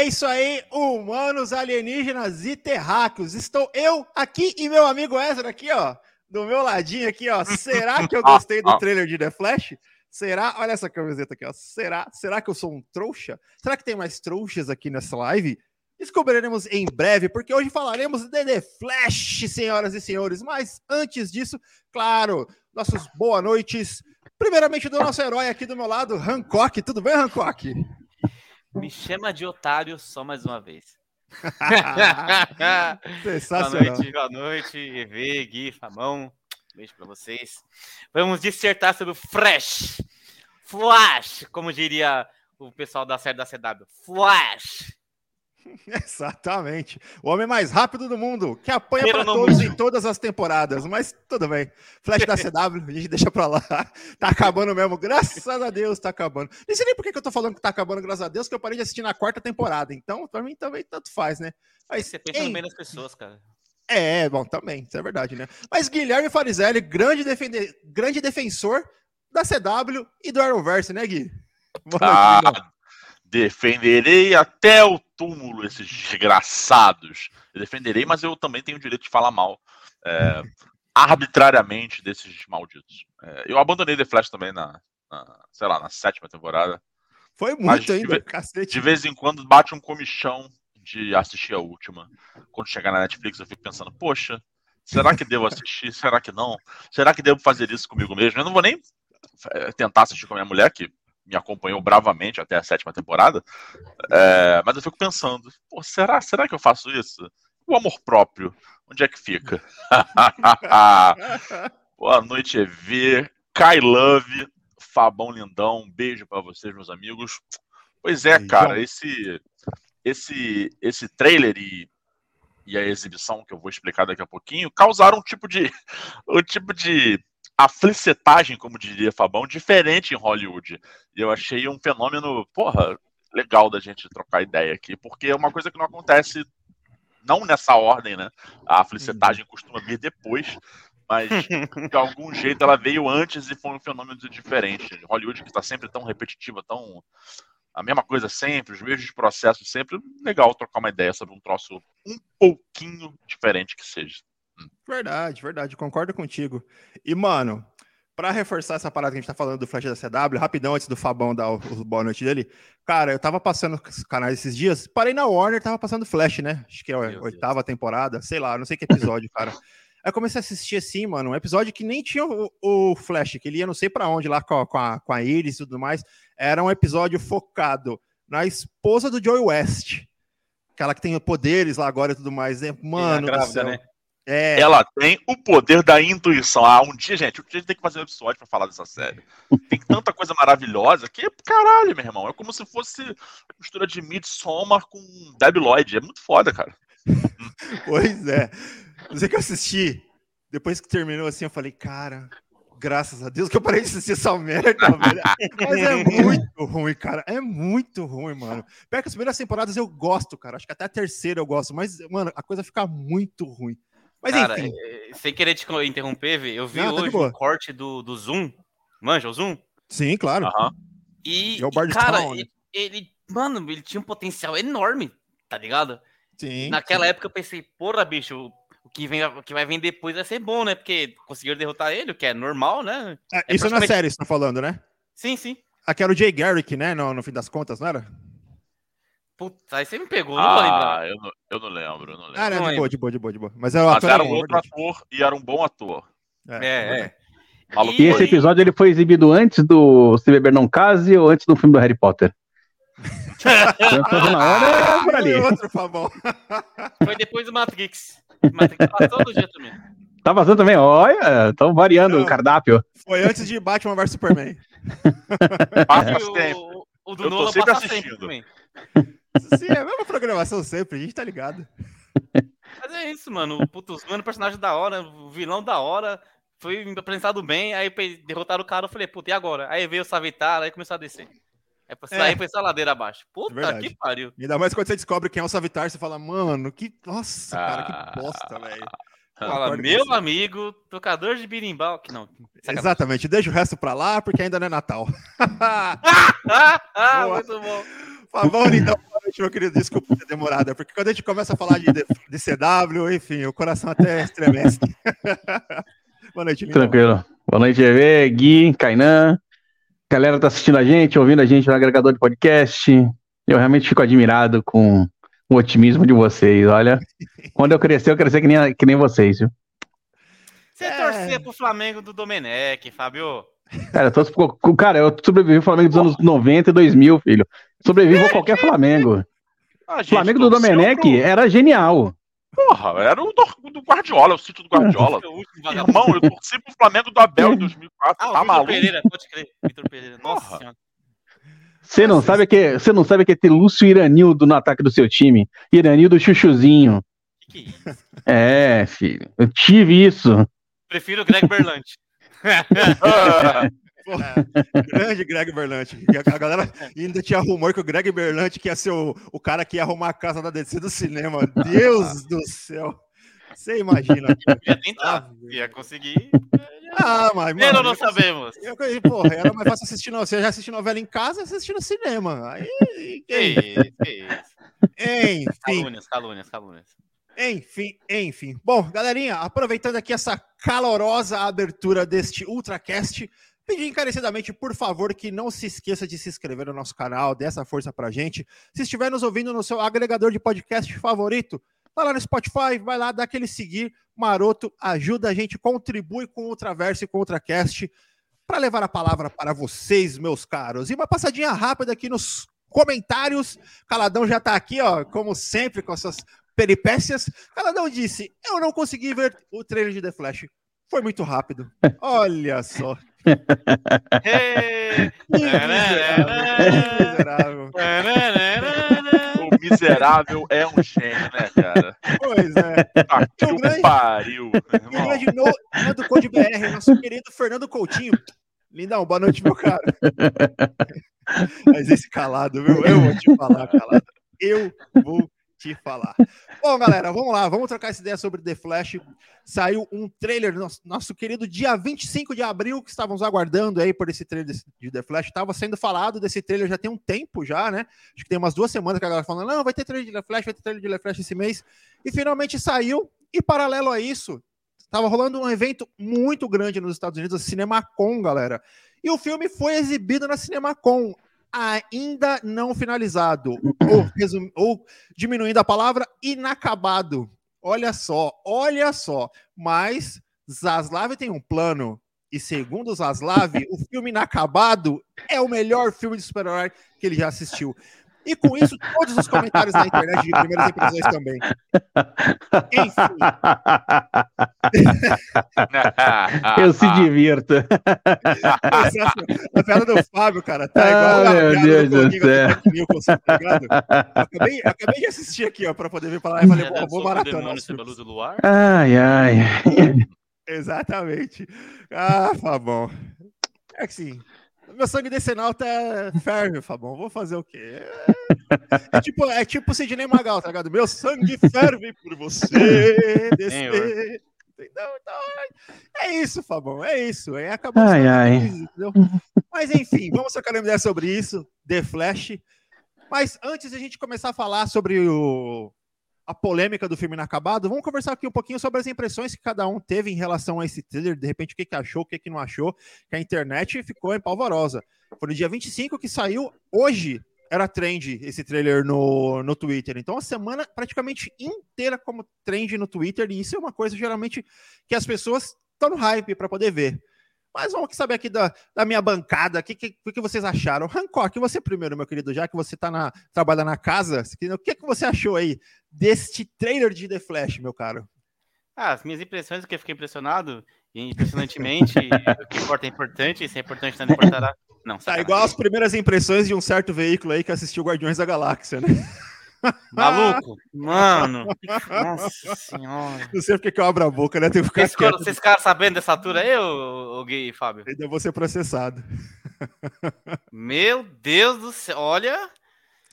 É isso aí, humanos, alienígenas e terráqueos. Estou eu aqui e meu amigo Ezra aqui, ó, do meu ladinho aqui, ó. Será que eu gostei do trailer de The Flash? Será? Olha essa camiseta aqui, ó. Será? Será que eu sou um trouxa? Será que tem mais trouxas aqui nessa live? Descobriremos em breve, porque hoje falaremos de The Flash, senhoras e senhores. Mas antes disso, claro, nossos boa noites. Primeiramente do nosso herói aqui do meu lado, Hancock. Tudo bem, Hancock? Me chama de otário só mais uma vez. Sensacional. Boa noite, boa noite, EV, Gui, Famão. Beijo pra vocês. Vamos dissertar sobre o Flash. Flash, como diria o pessoal da série da CW. Flash. Exatamente. O homem mais rápido do mundo, que apanha para todos em todas as temporadas, mas tudo bem. Flash da CW, a gente deixa pra lá. Tá acabando mesmo, graças a Deus tá acabando. Nem sei nem por que eu tô falando que tá acabando, graças a Deus, que eu parei de assistir na quarta temporada. Então, pra mim também tanto faz, né? Mas, Você pensa em- no bem das pessoas, cara. É, bom, também, isso é verdade, né? Mas Guilherme Farizelli, grande, defende... grande defensor da CW e do Arrowverse, né, Gui? Boa noite. Ah, defenderei até o túmulo esses desgraçados. Eu defenderei, mas eu também tenho o direito de falar mal. é, arbitrariamente desses malditos. É, eu abandonei The Flash também na, na, sei lá, na sétima temporada. Foi muito de ainda, ve- cacete. De vez em quando bate um comichão de assistir a última. Quando chegar na Netflix, eu fico pensando, poxa, será que devo assistir? Será que não? Será que devo fazer isso comigo mesmo? Eu não vou nem eh, tentar assistir com a minha mulher, que me acompanhou bravamente até a sétima temporada. É, mas eu fico pensando, pô, será, será que eu faço isso? O amor próprio, onde é que fica? Boa noite, EV. Kai Love, Fabão Lindão, um beijo pra vocês, meus amigos. Pois é, cara, esse esse esse trailer e, e a exibição que eu vou explicar daqui a pouquinho causaram um tipo de um tipo de aflicetagem, como diria Fabão, diferente em Hollywood. E eu achei um fenômeno, porra, legal da gente trocar ideia aqui, porque é uma coisa que não acontece não nessa ordem, né? A aflicetagem costuma vir depois, mas de algum jeito ela veio antes e foi um fenômeno diferente. Hollywood que está sempre tão repetitiva, tão a mesma coisa sempre, os mesmos processos sempre. Legal trocar uma ideia sobre um troço um pouquinho diferente que seja. Verdade, verdade, concordo contigo. E, mano, pra reforçar essa parada que a gente tá falando do Flash da CW, rapidão, antes do Fabão dar o, boa noite dele, cara, eu tava passando os canais esses dias, parei na Warner, tava passando Flash, né? Acho que é a oitava temporada, sei lá, não sei que episódio, cara. Aí eu comecei a assistir assim, mano, um episódio que nem tinha o, o Flash, que ele ia não sei pra onde lá com a, com a, com a Iris e tudo mais. Era um episódio focado na esposa do Joey West. Aquela que tem poderes lá agora e tudo mais, né? Mano, do grávida, céu. né? É, Ela tem o poder da intuição. Ah, um dia, gente, um dia a gente tem que fazer um episódio pra falar dessa série. Tem tanta coisa maravilhosa que, caralho, meu irmão. É como se fosse uma mistura de Midsommar com Debi Lloyd. É muito foda, cara. Pois é. Você que eu assisti, depois que terminou assim, eu falei, cara, graças a Deus que eu parei de assistir essa merda, velho. Mas é muito ruim, cara. É muito ruim, mano. Pior que as primeiras temporadas eu gosto, cara. Acho que até a terceira eu gosto, mas, mano, a coisa fica muito ruim. Mas Cara, enfim. eh, sem querer te interromper, eu vi Não, tá hoje boa. um corte do, do Zoom. Manja o Zoom? Sim, claro. E, É o e, cara, né? ele, ele- mano, ele tinha um potencial enorme, tá ligado? Sim. Naquela época eu pensei, porra, bicho, o- o que, vem, o que vai vir depois vai ser bom, né? Porque conseguiram derrotar ele, o que é normal, né? É, é isso na praticamente- série, você tá falando, né? Sim, sim. Aqui era o Jay Garrick, né? No, no fim das contas, não era? Puta, aí você me pegou, não vou lembrar. Ah, eu não, eu não lembro, eu não lembro. Ah, não, Não de lembro. boa, de boa, de boa, de boa. Mas é o Mas ator era um outro ator e era um bom ator. É, é. Maluco E esse episódio ele foi exibido antes do Se Beber Não Case ou antes do filme do Harry Potter? Na hora, é por ali. Outro. Foi depois do Matrix. Matrix passou do dia também. Tá vazando também? Olha, estão variando Não. o cardápio. Foi antes de Batman vs Superman. Passa tempo. o, o do Eu tô Nolan sempre passa assistindo. sempre também. Sim, é a mesma programação sempre, a gente tá ligado. Mas é isso, mano. Os mano, personagem da hora, o vilão da hora. Foi apresentado bem, aí derrotaram o cara, eu falei, puta, e agora? Aí veio o Savitar, aí começou a descer. É. aí foi essa ladeira abaixo. Puta Verdade. que pariu. Ainda mais quando você descobre quem é o Savitar, você fala, mano, que. Nossa, cara, Ah. que bosta, velho. Fala, meu amigo, tocador de birimbau. Que não. sacanagem. Exatamente, deixa o resto pra lá, porque ainda não é Natal. Ah, ah, muito bom. Fabão, então, meu querido. Desculpa ter demorado. É porque quando a gente começa a falar de, de CW, enfim, o coração até estremece. Boa noite, Lindão. Tranquilo. Boa noite, EV, Gui, Kainan. Galera tá assistindo a gente, ouvindo a gente no agregador de podcast. Eu realmente fico admirado com o otimismo de vocês. Olha, quando eu crescer, eu crescer que nem, que nem vocês, viu? Você é... torcia pro Flamengo do Domenech, Fábio. Cara, eu, tô, cara, eu sobrevivi ao Flamengo dos anos 90 e 2000, filho. Sobrevivo a qualquer Flamengo. O Flamengo do Domenech pro... era genial. Porra, era o do, do Guardiola, o sítio do Guardiola. Irmão, eu torci pro Flamengo do Abel em 2004. Ah, tá maluco? Pereira, pode crer. Vitor Pereira. Nossa senhora. Você não, sabe que, você não sabe que é ter Lúcio Iranildo no ataque do seu time. Iranildo Chuchuzinho. Que, que é isso? É, filho. Eu tive isso. Prefiro o Greg Grande Greg Berlante. A galera ainda tinha rumor que o Greg Berlante que ia ser o, o cara que ia arrumar a casa da DC do cinema. Deus do céu. Você imagina. Ia tentar, ia conseguir. Ah, mas. Mano, não sabemos. Eu, porra, era mais fácil assistir. Você já assistiu novela em casa, assistir no cinema. Aí. Que isso, que isso. Enfim. Calúnias, calúnias, calúnias. Enfim, enfim. Bom, galerinha, aproveitando aqui essa calorosa abertura deste Ultracast, pedir encarecidamente, por favor, que não se esqueça de se inscrever no nosso canal, dê essa força pra gente. Se estiver nos ouvindo no seu agregador de podcast favorito, vai lá no Spotify, vai lá, dá aquele seguir maroto, ajuda a gente, contribui com o Ultraverso e com o Ultracast para levar a palavra para vocês, meus caros. E uma passadinha rápida aqui nos comentários. Caladão já tá aqui, ó, como sempre, com suas peripécias. Caladão disse: Eu não consegui ver o trailer de The Flash. Foi muito rápido. Olha só. miserável. O miserável é um gênio, né, cara? Pois é. Tá que o grande, pariu. O grande no, do Code BR, nosso querido Fernando Coutinho. Lindão, boa noite, meu cara. Mas esse calado, viu? Eu vou te falar, calado. Eu vou te falar. Bom, galera, vamos lá, vamos trocar essa ideia sobre The Flash. Saiu um trailer, nosso, nosso querido dia 25 de abril, que estávamos aguardando aí por esse trailer de The Flash. Estava sendo falado desse trailer já tem um tempo já, né? Acho que tem umas duas semanas que a galera falando, não, vai ter trailer de The Flash, vai ter trailer de The Flash esse mês. E finalmente saiu, e paralelo a isso, estava rolando um evento muito grande nos Estados Unidos, a CinemaCon, galera. E o filme foi exibido na CinemaCon ainda não finalizado, ou, resum... ou diminuindo a palavra, inacabado. Olha só, olha só. Mas Zaslav tem um plano. E segundo Zaslav, o filme inacabado é o melhor filme de super-herói que ele já assistiu. E com isso, todos os comentários na internet de primeiras impressões também. Enfim. Eu se divirto. A piada do Fábio, cara, tá igual ah, a piada do Deus do céu. tá acabei, acabei de assistir aqui, ó, pra poder vir falar. Eu falei, vou, vou maratona. Ai, ai. Exatamente. Ah, bom. É que sim. Meu sangue decenal tá ferve, Fabão. Vou fazer o quê? É, é tipo, é tipo Sidney Magal, tá ligado? Meu sangue ferve por você descer. Então, é isso, Fabão. É isso. É, acabou ai, ai. Mas enfim, vamos trocar uma ideia sobre isso. The Flash. Mas antes de a gente começar a falar sobre o, a polêmica do filme inacabado, vamos conversar aqui um pouquinho sobre as impressões que cada um teve em relação a esse trailer, de repente o que, que achou, o que, que não achou, que a internet ficou empolvorosa. Foi no dia 25 que saiu, hoje era trend esse trailer no, no Twitter. Então, a semana praticamente inteira como trend no Twitter, e isso é uma coisa geralmente que as pessoas estão no hype para poder ver. Mas vamos saber aqui da, da minha bancada, o que, que, que, vocês acharam? Hancock, você primeiro, meu querido, já que você tá na, trabalha na casa, o que, que você achou aí deste trailer de The Flash, meu caro? Ah, as minhas impressões, que eu fiquei impressionado, e impressionantemente, o que importa é importante, e se é importante não importará. Não, tá igual as primeiras impressões de um certo veículo aí que assistiu Guardiões da Galáxia, né? Maluco, mano. Nossa senhora. Não sei porque que eu abro a boca, né? Tem que ficar vocês, quieto. vocês ficaram sabendo dessa altura aí, o, o Gui e Fábio? Ainda vou ser processado. Meu Deus do céu, olha.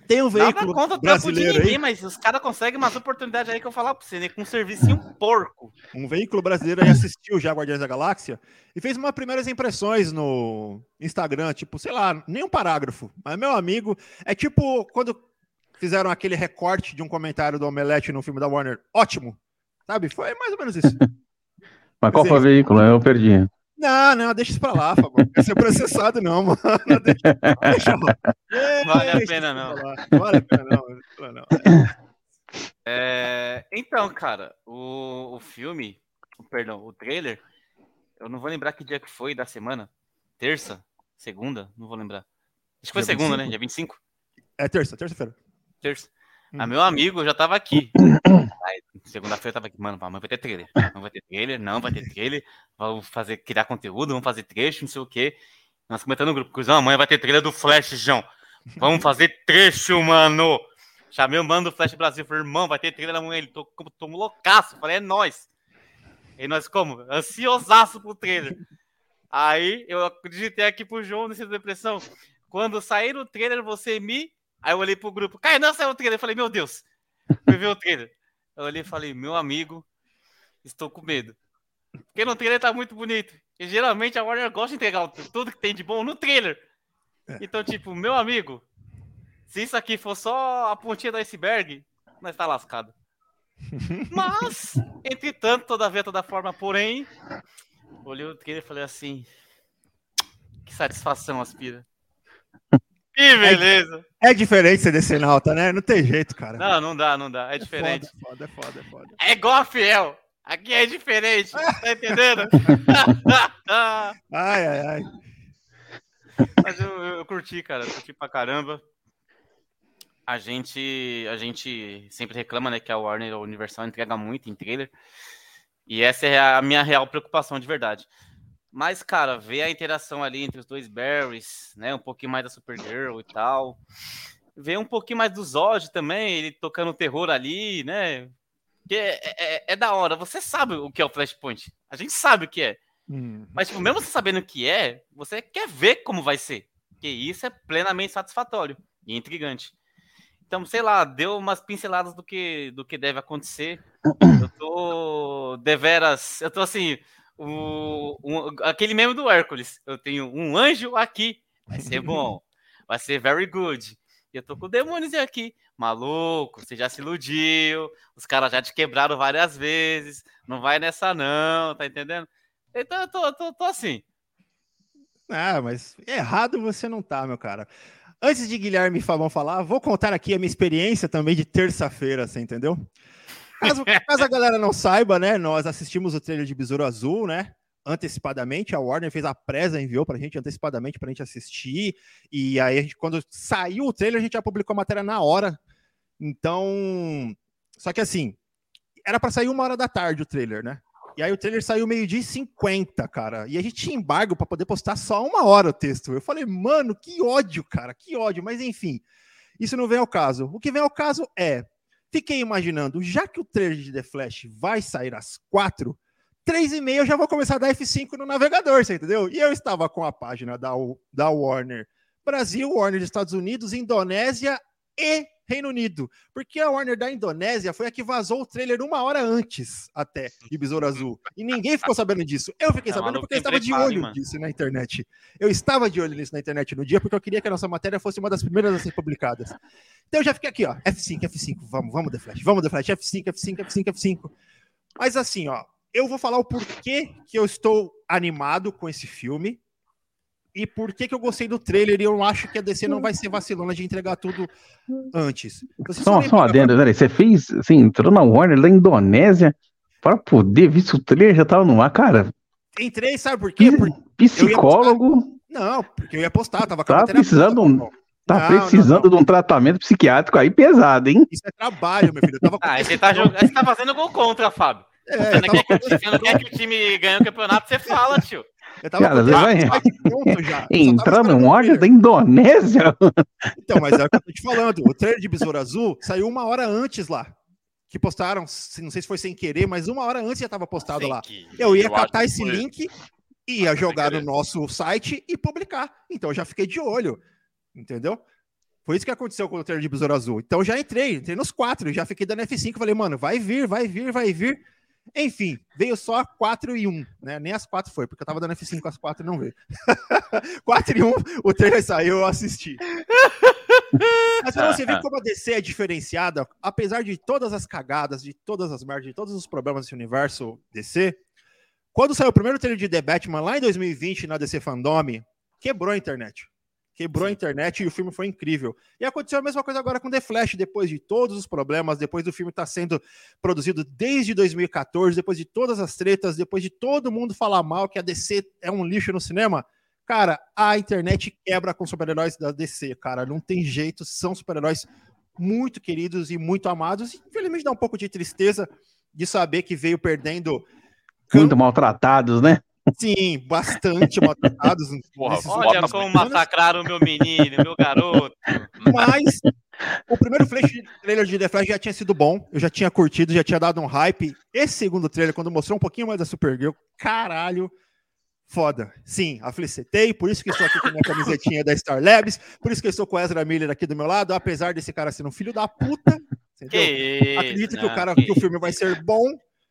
Tem um veículo Nada contra brasileiro de ninguém, aí. mas os caras conseguem umas oportunidades aí que eu falar pra você, né? Com um serviço um porco. Um veículo brasileiro aí assistiu já Guardiões da Galáxia e fez umas primeiras impressões no Instagram, tipo, sei lá, nem um parágrafo. Mas meu amigo, é tipo quando fizeram aquele recorte de um comentário do Omelete no filme da Warner. Ótimo. Sabe? Foi mais ou menos isso. Mas qual foi o veículo? Eu perdi. Não, não, deixa isso pra lá, Fabão. Não quer ser processado, não, mano. Deixa, deixa vale a pena, não. Não vale a pena, não. não. É, então, cara, o, o filme, perdão, o trailer, eu não vou lembrar que dia que foi da semana. Terça? Segunda? Não vou lembrar. Acho que foi dia segunda, 25? né? Dia 25? É terça, terça-feira. Terça. Hum. Ah, meu amigo já tava aqui. Segunda-feira eu tava aqui, mano, amanhã vai ter trailer. Não vai ter trailer, não vai ter trailer. Vamos fazer, criar conteúdo, vamos fazer trecho, não sei o quê. Nós comentando no grupo, cuzão, amanhã vai ter trailer do Flash, João. Vamos fazer trecho, mano. Chamei o mano do Flash Brasil, falei, irmão, vai ter trailer amanhã. Ele tô, tô loucaço. Falei, é nóis. E nós como? Ansiosaço pro trailer. Aí eu digitei aqui pro João nesse depressão. Quando sair o trailer, você me. Aí eu olhei pro grupo. Cai, não saiu o trailer. Eu falei, meu Deus. Fui ver o trailer. Eu olhei e falei, meu amigo, estou com medo. Porque no trailer tá muito bonito. E geralmente a Warner gosta de entregar tudo que tem de bom no trailer. É. Então, tipo, meu amigo, se isso aqui for só a pontinha do iceberg, nós tá lascado. Mas, entretanto, todavia, toda forma, porém, olhei o trailer e falei assim: que satisfação, aspira. Que é beleza! É, é diferente ser decenalta, né? Não tem jeito, cara. Não, não dá, não dá. É, é diferente. É foda, é foda, é foda. É igual a Fiel. Aqui é diferente. Tá entendendo? ai, ai, ai. Mas eu, eu curti, cara. Eu curti pra caramba a gente a gente sempre reclama, né, que a Warner a Universal entrega muito em trailer. E essa é a minha real preocupação de verdade. Mas, cara, ver a interação ali entre os dois Barrys, né, um pouquinho mais da Supergirl e tal. Ver um pouquinho mais do Zod também, ele tocando terror ali, né? Que é, é, é, da hora. Você sabe o que é o Flashpoint. A gente sabe o que é. Uhum. Mas, tipo, mesmo você sabendo o que é, você quer ver como vai ser. Que isso é plenamente satisfatório e intrigante. Então, sei lá, deu umas pinceladas do que, do que deve acontecer. Eu tô deveras. Eu tô assim. O, um, aquele meme do Hércules. Eu tenho um anjo aqui. Vai ser bom. Vai ser very good. E eu tô com demônios aqui. Maluco, você já se iludiu. Os caras já te quebraram várias vezes. Não vai nessa, não, tá entendendo? Então eu tô, tô, tô assim. Ah, mas errado você não tá, meu cara. Antes de Guilherme Fabão falar, vou contar aqui a minha experiência também de terça-feira, você entendeu? Caso, caso, a galera não saiba, né? Nós assistimos o trailer de Besouro Azul, né? Antecipadamente, a Warner fez a presa, enviou pra gente antecipadamente pra gente assistir. E aí, gente, quando saiu o trailer, a gente já publicou a matéria na hora. Então. Só que assim, era para sair uma hora da tarde o trailer, né? E aí o trailer saiu meio-dia e 50, cara. E a gente tinha embargo para poder postar só uma hora o texto. Eu falei, mano, que ódio, cara, que ódio. Mas enfim, isso não vem ao caso. O que vem ao caso é, fiquei imaginando, já que o trailer de The Flash vai sair às quatro, três e meia eu já vou começar a dar F5 no navegador, você entendeu? E eu estava com a página da, da Warner Brasil, Warner dos Estados Unidos, Indonésia e Reino Unido. Porque a Warner da Indonésia foi a que vazou o trailer uma hora antes até de Besouro Azul. E ninguém ficou sabendo disso. Eu fiquei é sabendo porque eu estava de olho mano. nisso na internet. Eu estava de olho nisso na internet no dia porque eu queria que a nossa matéria fosse uma das primeiras a ser publicadas. Então eu já fiquei aqui, ó. F5, F5, vamos, vamos, The Flash, vamos, The Flash, F5, F5, F5, F5. Mas assim, ó, eu vou falar o porquê que eu estou animado com esse filme e por que, que eu gostei do trailer e eu acho que a DC não vai ser vacilona de entregar tudo antes. só, só adendo, peraí, você fez, assim, entrou na Warner da Indonésia para poder ver se o trailer já tava no ar, cara. Entrei, sabe por quê? Porque Psicólogo. Não, porque eu ia postar, tava com tá precisando um, Tá não, precisando não, não. de um tratamento psiquiátrico aí pesado, hein? Isso é trabalho, meu filho. Com... Ah, você tá, jogando, você tá fazendo gol contra, Fábio. É, você, não quer, você não quer que o time ganhe o campeonato, você fala, tio. Eu tava Cara, você no ódio da Indonésia? Então, mas é o que eu tô te falando. O trailer de Besouro Azul saiu uma hora antes lá. Que postaram, não sei se foi sem querer, mas uma hora antes já estava postado sem lá. Que... Eu ia eu catar esse foi... link, ia jogar no nosso site e publicar. Então eu já fiquei de olho. Entendeu? Foi isso que aconteceu com o trailer de Besouro Azul. Então já entrei, entrei nos quatro, já fiquei dando F5, falei, mano, vai vir, vai vir, vai vir. Enfim, veio só 4 e 1, né? Nem as 4 foi, porque eu tava dando F5 as 4 e não veio. 4 e 1, o trailer saiu, eu assisti. Mas pra você ver como a DC é diferenciada, apesar de todas as cagadas, de todas as merdas, de todos os problemas desse universo DC, quando saiu o primeiro trailer de The Batman lá em 2020 na DC Fandom, quebrou a internet. Quebrou a internet e o filme foi incrível. E aconteceu a mesma coisa agora com The Flash, depois de todos os problemas, depois do filme estar tá sendo produzido desde 2014, depois de todas as tretas, depois de todo mundo falar mal que a DC é um lixo no cinema. Cara, a internet quebra com super-heróis da DC, cara. Não tem jeito, são super-heróis muito queridos e muito amados. E, infelizmente dá um pouco de tristeza de saber que veio perdendo. Muito maltratados, né? Sim, bastante maltratados. Porra, olha como massacraram o meu menino, meu garoto. Mas o primeiro flash, trailer de The Flash já tinha sido bom, eu já tinha curtido, já tinha dado um hype. Esse segundo trailer, quando mostrou um pouquinho mais da Supergirl, caralho, foda. Sim, aflicetei, por isso que estou aqui com a minha camisetinha da Star Labs, por isso que eu estou com o Ezra Miller aqui do meu lado, apesar desse cara ser um filho da puta. Que Acredito não, que o cara que, que o filme vai ser bom,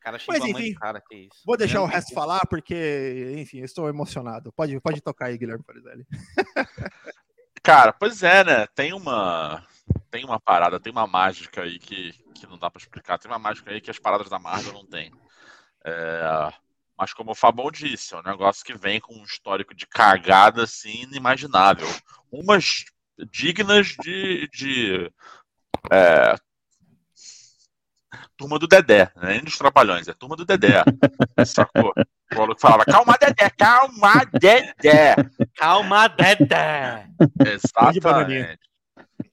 cara Mas enfim, cara, que isso. Vou deixar o resto falar, porque, enfim, estou emocionado. Pode, pode tocar aí, Guilherme Farizelli. cara, pois é, né? Tem uma. Tem uma parada, tem uma mágica aí que, que não dá para explicar. Tem uma mágica aí que as paradas da Marvel não tem. É, mas como o Fabão disse, é um negócio que vem com um histórico de cagada assim inimaginável. Umas dignas de, de é, turma do Dedé, né? nem dos Trapalhões, é turma do Dedé. Sacou? O maluco falava, calma, Dedé, calma, Dedé. Calma, Dedé. Exatamente.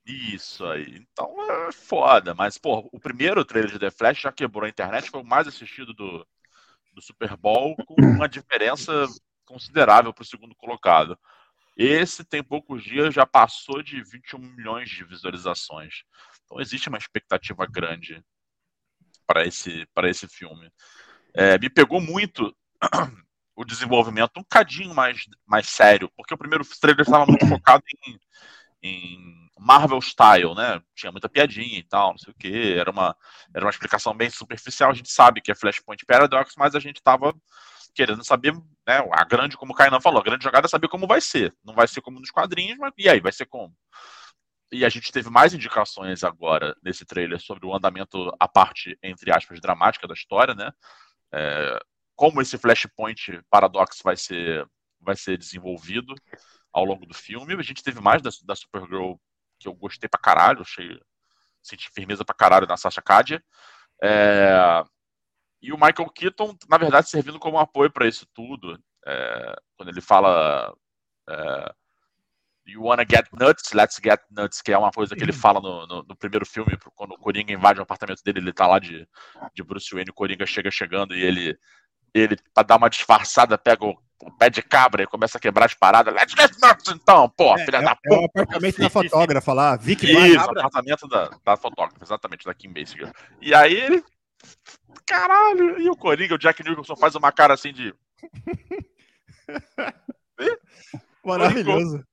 Isso aí. Então é foda. Mas, pô, o primeiro trailer de The Flash já quebrou a internet, foi o mais assistido do, do Super Bowl, com uma diferença considerável para o segundo colocado. Esse tem poucos dias, já passou de 21 milhões de visualizações. Então existe uma expectativa grande para esse, esse filme. É, me pegou muito o desenvolvimento um cadinho mais, mais sério, porque o primeiro trailer estava muito focado em, em Marvel Style, né? Tinha muita piadinha e tal, não sei o que. Era uma, era uma explicação bem superficial. A gente sabe que é Flashpoint Paradox, mas a gente estava querendo saber, né? A grande, como o Kainan falou, a grande jogada é saber como vai ser. Não vai ser como nos quadrinhos, mas e aí, vai ser como? E a gente teve mais indicações agora nesse trailer sobre o andamento, a parte, entre aspas, dramática da história, né? É, como esse Flashpoint Paradox vai ser, vai ser desenvolvido ao longo do filme. A gente teve mais da, da Supergirl, que eu gostei pra caralho, achei, senti firmeza pra caralho na Sasha Kadia. É, e o Michael Keaton, na verdade, servindo como apoio para isso tudo. É, quando ele fala é, You Wanna Get Nuts, Let's Get Nuts, que é uma coisa que ele fala no, no, no, primeiro filme, quando o Coringa invade o apartamento dele, ele tá lá de, de Bruce Wayne, o Coringa chega chegando e ele, ele pra dar uma disfarçada, pega o, o pé de cabra e começa a quebrar as paradas. Let's Get Nuts, então, pô, é, filha é, da puta. É o apartamento da fotógrafa lá, Vicky Isso, o apartamento da, da fotógrafa, exatamente, da Kim Basinger. E aí ele, caralho, e o Coringa, o Jack Nicholson faz uma cara assim de... Maravilhoso.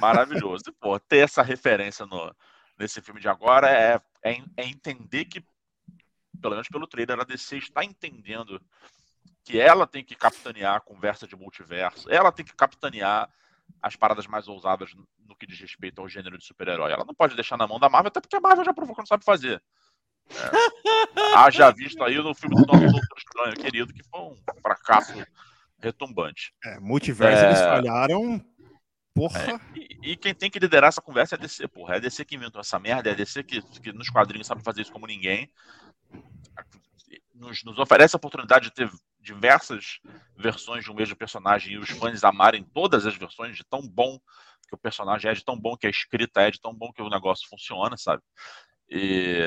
Maravilhoso. Pô, ter essa referência no, nesse filme de agora é, é, é, entender que, pelo menos pelo trailer, a DC está entendendo que ela tem que capitanear a conversa de multiverso, ela tem que capitanear as paradas mais ousadas no que diz respeito ao gênero de super-herói. Ela não pode deixar na mão da Marvel, até porque a Marvel já provou que não sabe fazer. É, haja visto aí no filme do nosso Doutor Estranho, querido, que foi um fracasso retumbante. É, multiverso é... eles falharam Porra. É, e, e, quem tem que liderar essa conversa é a DC, porra. É a DC que inventou essa merda, é a DC que, que nos quadrinhos sabe fazer isso como ninguém. Nos, nos, oferece a oportunidade de ter diversas versões de um mesmo personagem e os fãs amarem todas as versões de tão bom que o personagem é, de tão bom que a escrita é, de tão bom que o negócio funciona, sabe? E,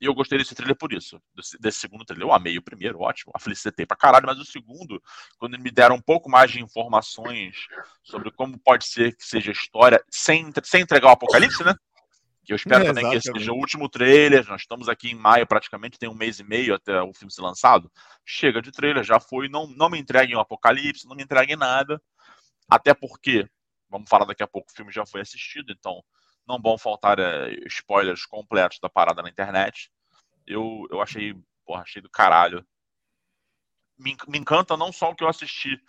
e eu gostei desse trailer por isso, desse, desse, segundo trailer. Eu amei o primeiro, ótimo, a felicitei pra caralho, mas o segundo, quando me deram um pouco mais de informações sobre como pode ser que seja a história, sem, sem entregar o apocalipse, né? Que eu espero é, também exatamente. que esse seja o último trailer. Nós estamos aqui em maio, praticamente, tem um mês e meio até o filme ser lançado. Chega de trailer, já foi. Não, não me entreguem o apocalipse, não me entreguem nada. Até porque, vamos falar daqui a pouco, o filme já foi assistido, então não vão faltar é, spoilers completos da parada na internet. Eu, eu achei, porra, achei do caralho. Me, me encanta não só o que eu assisti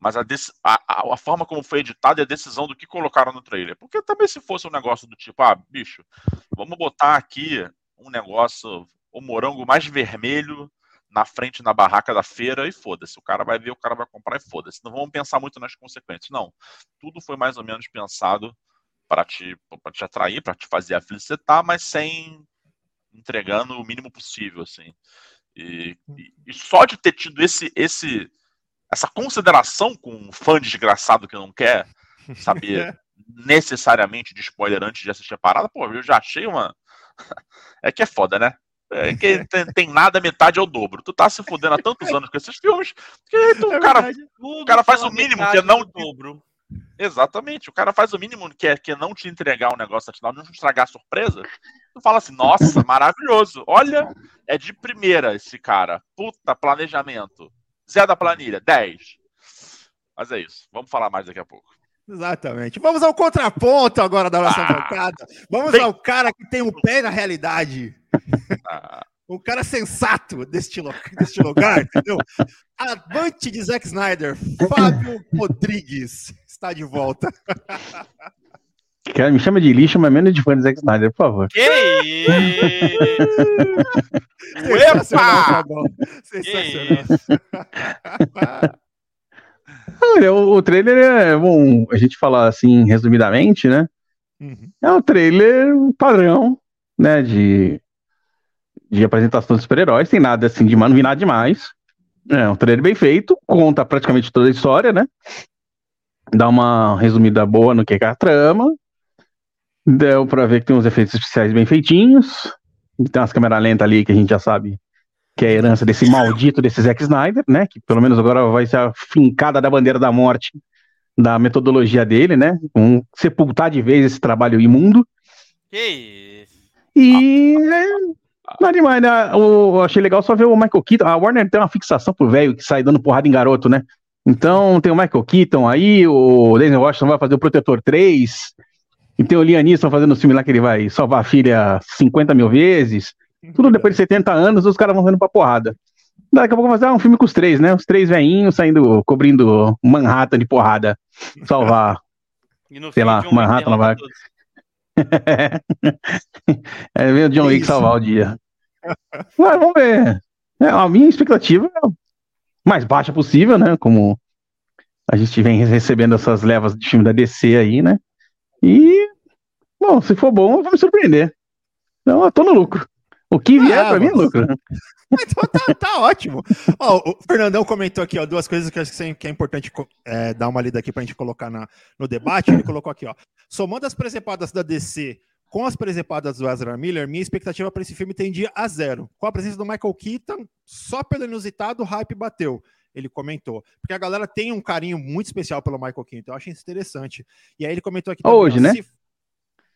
mas a, a, a, forma como foi editado e a decisão do que colocaram no trailer. Porque também se fosse um negócio do tipo, ah, bicho, vamos botar aqui um negócio, o morango mais vermelho na frente na barraca da feira e foda-se. O cara vai ver, o cara vai comprar e foda-se. Não vamos pensar muito nas consequências. Não. Tudo foi mais ou menos pensado para te, pra te atrair, para te fazer aflicitar, mas sem entregando o mínimo possível, assim. E, e, e, só de ter tido esse, esse, essa consideração com um fã desgraçado que não quer saber necessariamente de spoiler antes de assistir a parada, pô, eu já achei uma. É que é foda, né? É que tem, tem, nada, metade é o dobro. Tu tá se fudendo há tantos anos com esses filmes que tu, é o, cara, o cara faz o mínimo que é não. Dobro. Exatamente. O cara faz o mínimo que é, que é não te entregar um negócio afinal, não estragar a surpresa. Tu fala assim, nossa, maravilhoso. Olha, é de primeira esse cara. Puta planejamento. Zé da planilha, 10. Mas é isso. Vamos falar mais daqui a pouco. Exatamente. Vamos ao contraponto agora da nossa ah, bancada. Vamos ao cara que tem o um pé na realidade. Ah. Um cara sensato deste, lo deste lugar, entendeu? Avante de Zack Snyder, Fábio Rodrigues está de volta. Cara, me chama de lixo, mas menos de fã de Zack Snyder, por favor. Que isso? Epa! Sensacional. Olha, o, o trailer é bom, a gente falar assim, resumidamente, né? Uhum. É um trailer padrão, né? De, de apresentação dos super-heróis, tem nada assim de não vi nada demais. É um trailer bem feito, conta praticamente toda a história, né? Dá uma resumida boa no que é a trama. Deu pra ver que tem uns efeitos especiais bem feitinhos. Tem umas câmeras lentas ali que a gente já sabe que é a herança desse maldito desse Zack Snyder, né? Que pelo menos agora vai ser a fincada da bandeira da morte da metodologia dele, né? Um sepultar de vez esse trabalho imundo. Que isso. E é, não é demais, né? Eu achei legal só ver o Michael Keaton. A Warner tem uma fixação pro velho que sai dando porrada em garoto, né? Então tem o Michael Keaton aí, o Denzel Washington vai fazer o Protetor 3, e tem o Liam Neeson fazendo o filme lá que ele vai salvar a filha 50 mil vezes. Tudo depois de 70 anos, os caras vão vendo pra porrada. Daqui a pouco vai fazer um filme com os três, né? Os três veinhos saindo, cobrindo Manhattan de porrada. Salvar. sei lá, Manhattan não vai. é ver o John Wick salvar o dia. Mas vamos ver. É, a minha expectativa é mais baixa possível, né? Como a gente vem recebendo essas levas de filme da DC aí, né? E, bom, se for bom, eu vou me surpreender. Então, eu tô no lucro. O que vier ah, pra mim é lucro. Então tá, tá ótimo. Ó, o Fernandão comentou aqui ó, duas coisas que eu acho que é importante é, dar uma lida aqui pra gente colocar na, no debate. Ele colocou aqui, ó. Somando as presepadas da DC com as presepadas do Ezra Miller, minha expectativa para esse filme tendia a zero. Com a presença do Michael Keaton, só pelo inusitado, o hype bateu. Ele comentou. Porque a galera tem um carinho muito especial pelo Michael Keaton. Eu acho isso interessante. E aí ele comentou aqui. Também, Hoje, né? Se...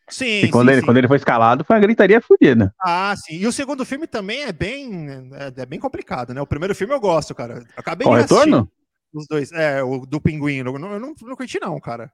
Sim, quando, sim, ele, sim. quando ele foi escalado, foi uma gritaria fodida. Ah, sim. E o segundo filme também é bem, é, é, bem complicado, né? O primeiro filme eu gosto, cara. Acabei Qual de retorno? Os dois. É, o do Pinguim. Eu não, eu não, não curti, não, cara.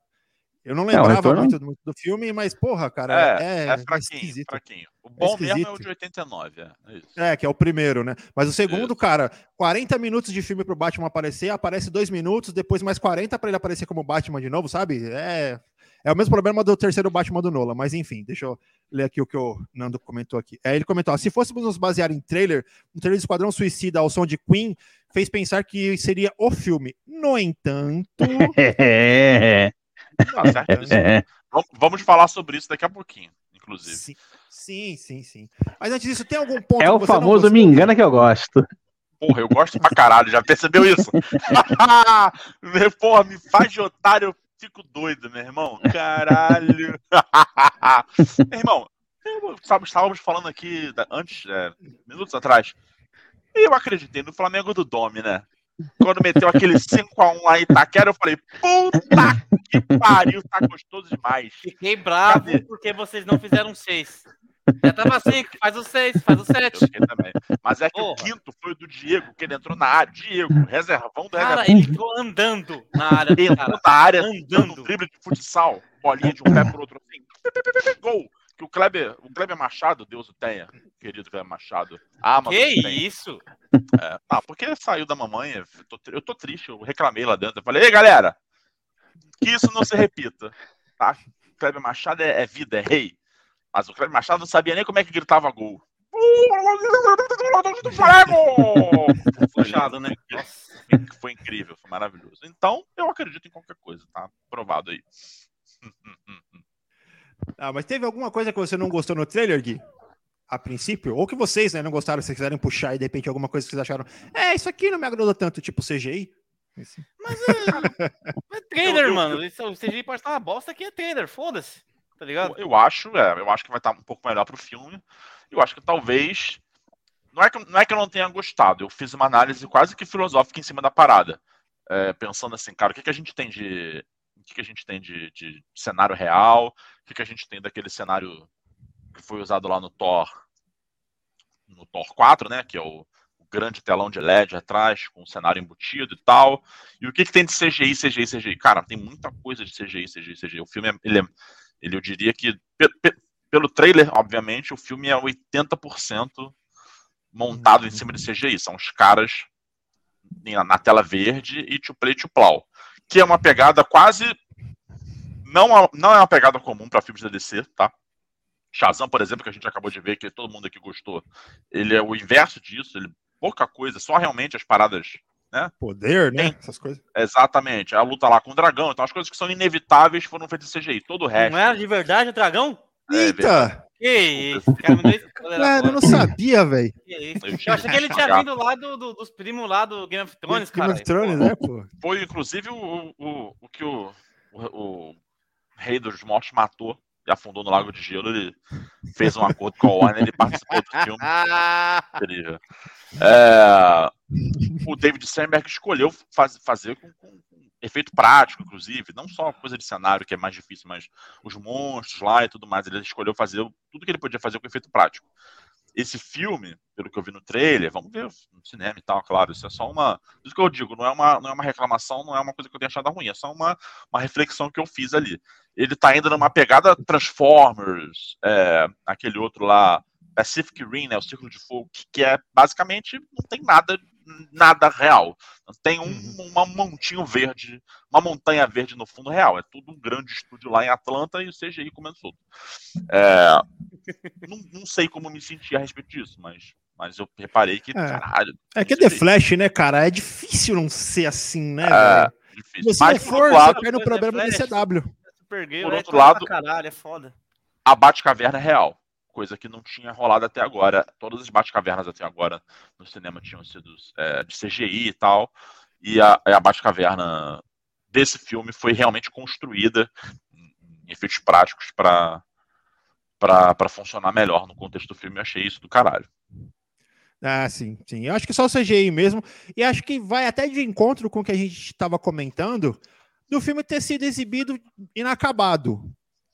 Eu não lembrava é, muito, muito, do filme, mas, porra, cara, é, é, é fraquinho, é fraquinho. O bom é mesmo é o de 89, é, é, que é o primeiro, né? Mas o segundo, isso. cara, 40 minutos de filme pro Batman aparecer, aparece dois minutos, depois mais 40 para ele aparecer como Batman de novo, sabe? É, é o mesmo problema do terceiro Batman do Nola, mas enfim, deixa eu ler aqui o que o Nando comentou aqui. É, ele comentou: se fôssemos nos basear em trailer, um trailer de Esquadrão Suicida ao som de Queen fez pensar que seria o filme. No entanto. É. Vamos falar sobre isso daqui a pouquinho, inclusive. Sim, sim, sim. sim. Mas antes disso, tem algum ponto. É o famoso me engana que eu gosto. Porra, eu gosto pra caralho, já percebeu isso? Porra, me faz de otário, eu fico doido, meu irmão. Caralho. meu irmão, sabe, estávamos falando aqui antes, é, minutos atrás. E eu acreditei no Flamengo do Domi, né? Quando meteu aquele 5x1 lá em Itaquera, eu falei, puta que pariu, tá gostoso demais. Fiquei bravo Cadê? porque vocês não fizeram 6. Já tava 5, faz o 6, faz o 7. Mas é que Porra. o quinto foi do Diego, que ele entrou na área. Diego, reservão do Cara, ele entrou andando na área. Entrou na área, andando. drible de futsal, bolinha de um pé pro outro assim. Gol que o Kleber, o Kleber Machado, Deus o tenha, querido Kleber Machado. Ah, que isso? É, ah, porque saiu da mamãe, eu tô, eu tô, triste, eu reclamei lá dentro. Eu falei, ei galera, que isso não se repita. Tá? O Kleber Machado é, é vida, é rei. Mas o Kleber Machado não sabia nem como é que gritava gol. Puxado, né? Foi incrível, foi maravilhoso. Então, eu acredito em qualquer coisa, tá? Provado aí. Ah, mas teve alguma coisa que você não gostou no trailer, Gui? A princípio? Ou que vocês né, não gostaram, se quiserem puxar e de repente alguma coisa que vocês acharam. É, isso aqui não me agradou tanto, tipo CGI. Mas é, é trailer, eu, mano. Isso, o CGI pode estar uma bosta que é trailer, foda-se. Tá ligado? Eu, eu, acho, é, eu acho que vai estar um pouco melhor pro filme. Eu acho que talvez. Não é que, não é que eu não tenha gostado, eu fiz uma análise quase que filosófica em cima da parada. É, pensando assim, cara, o que, que a gente tem de o que, que a gente tem de, de cenário real, o que, que a gente tem daquele cenário que foi usado lá no Thor, no Thor 4, né, que é o, o grande telão de LED atrás, com o cenário embutido e tal, e o que, que tem de CGI, CGI, CGI? Cara, tem muita coisa de CGI, CGI, CGI. O filme, é, ele, é, ele eu diria que, pe, pe, pelo trailer, obviamente, o filme é 80% montado em cima de CGI. São os caras na tela verde e to play to plow que é uma pegada quase. Não, não é uma pegada comum para filmes da DC, tá? Shazam, por exemplo, que a gente acabou de ver, que todo mundo aqui gostou, ele é o inverso disso, ele pouca coisa, só realmente as paradas, né? Poder, né? Tem, Essas coisas. Exatamente, a luta lá com o dragão, então as coisas que são inevitáveis foram feitas em CGI, todo o resto. Não era de verdade o dragão? É, Eita! Que isso, cara, me cara, eu não sabia, velho. Eu, achei que ele tinha vindo lá do, do, dos primos lá do Game of Thrones, cara. Game of Thrones, né, pô? Foi, inclusive, o, o, o que o, o, o rei dos mortos matou afundou no Lago de Gelo, ele fez um acordo com a Warner, ele participou do filme. Incrível. É, o David Steinberg escolheu faz, fazer com, com, efeito prático, inclusive, não só coisa de cenário que é mais difícil, mas os monstros lá e tudo mais. Ele escolheu fazer tudo que ele podia fazer com efeito prático. Esse filme, pelo que eu vi no trailer, vamos ver no cinema e tal, claro, isso é só uma. Isso que eu digo, não é uma, não é uma reclamação, não é uma coisa que eu tenho achado ruim, é só uma, uma reflexão que eu fiz ali. Ele tá indo numa pegada Transformers, é, aquele outro lá, Pacific Rim, né, o Círculo de Fogo, que é basicamente não tem nada nada real. Tem um, uhum. um montinho verde, uma montanha verde no fundo real. É tudo um grande estúdio lá em Atlanta e o CGI comendo solto. É, não, não, sei como me sentir a respeito disso, mas, mas eu reparei que, é. caralho. É que é The Flash, né, cara? É difícil não ser assim, né? É, difícil. Se você mas, for, lado, você cai no problema do CW. Por outro lado, caralho, é foda. A Batcaverna é real coisa que não tinha rolado até agora. Todas as Batcavernas até agora no cinema tinham sido é, de CGI e tal, e a, a Batcaverna desse filme foi realmente construída em efeitos práticos para para funcionar melhor no contexto do filme. Eu achei isso do caralho. Ah, sim, sim. Eu acho que só o CGI mesmo. E acho que vai até de encontro com o que a gente estava comentando do filme ter sido exibido inacabado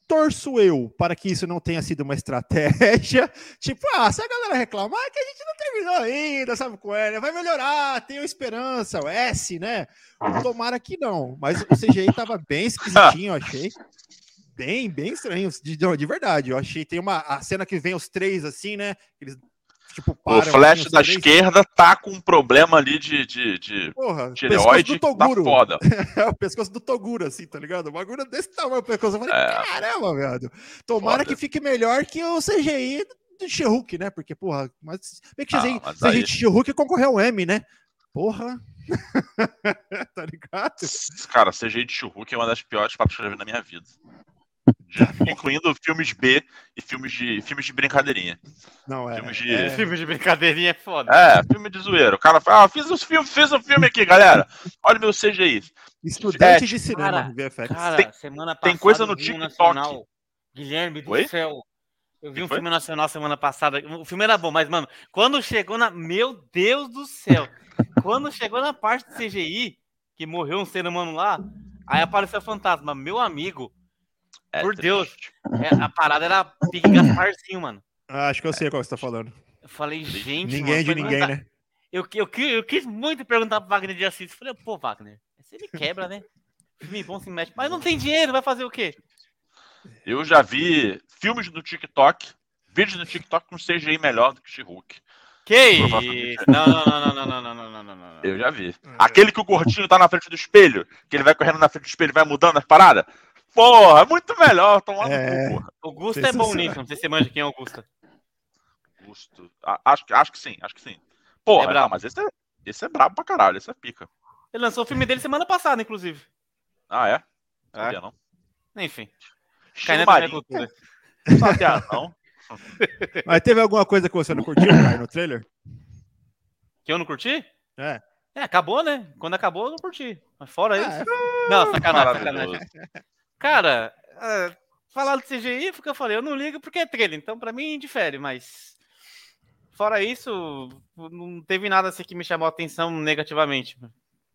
torço eu para que isso não tenha sido uma estratégia. Tipo, ah, se a galera reclamar, é que a gente não terminou ainda, sabe qual é? Né? Vai melhorar, tenho esperança, o S, né? Tomara que não. Mas o CGI tava bem esquisitinho, eu achei. Bem, bem estranho, de, de verdade. Eu achei, tem uma a cena que vem os três assim, né? Eles Tipo, o Flash assim, da esquerda tá com um problema ali de, de, de Porra, tireoide tá foda. é o pescoço do Toguro, assim, tá ligado? O bagulho desse tamanho, o pescoço. Eu falei, é. caramba, velho. Tomara foda. que fique melhor que o CGI do she né? Porque, porra, mas bem que ah, CGI, mas CGI aí... de correu o M, né? Porra. tá ligado? Cara, CGI de she é uma das piores papas que eu já vi na minha vida. incluindo filmes B e filmes de, filmes de brincadeirinha. Não, é. Filmes de, é... filmes de brincadeirinha é foda. É, filme de zoeiro. O cara fala, ah, fiz um filme, fiz um filme aqui, galera. Olha meu CGI. Estudante é, de cinema, cara, VFX. Cara, tem, semana passada, tem coisa no TikTok. Nacional, Guilherme do Oi? céu. Eu vi um filme nacional semana passada. O filme era bom, mas, mano, quando chegou na. Meu Deus do céu! quando chegou na parte do CGI, que morreu um ser humano lá, aí apareceu o fantasma. Meu amigo, é Por Deus. É, a parada era Pique Gasparzinho, mano. Ah, acho que eu sei qual você tá falando. Eu falei, gente. Ninguém mano, é de ninguém, né? Eu, eu, eu, eu, quis muito perguntar pro Wagner de Assis. Falei, pô, Wagner, se ele quebra, né? Filme bom se mexe. Mas não tem dinheiro, vai fazer o quê? Eu já vi filmes no TikTok, vídeos no TikTok com CGI melhor do que She-Hulk. Que isso? Não, não, não, não, não, não, não, não, não, Eu já vi. Aquele que o gordinho tá na frente do espelho, que ele vai correndo na frente do espelho e vai mudando as paradas. Porra, é muito melhor tomar É. no cu, porra. Augusto é bom nisso, não sei se você manja quem é Augusto. Augusto. A- Acho, que- acho que sim, acho que sim. Porra, É brabo. não, mas esse é, esse é brabo pra caralho, esse é pica. Ele lançou o filme dele semana passada, inclusive. Ah, é? É. Sabia não. Enfim. É Marinho, cultura. não sabia não. Mas teve alguma coisa que você não curtiu, Caio, no trailer? Que eu não curti? É. É, acabou, né? Quando acabou, eu não curti. Mas fora Ah, isso. Não, sacanagem, sacanagem. Cara, é, falar do CGI, porque eu falei, eu não ligo porque é trailer, então pra mim difere, mas. Fora isso, não teve nada assim que me chamou a atenção negativamente.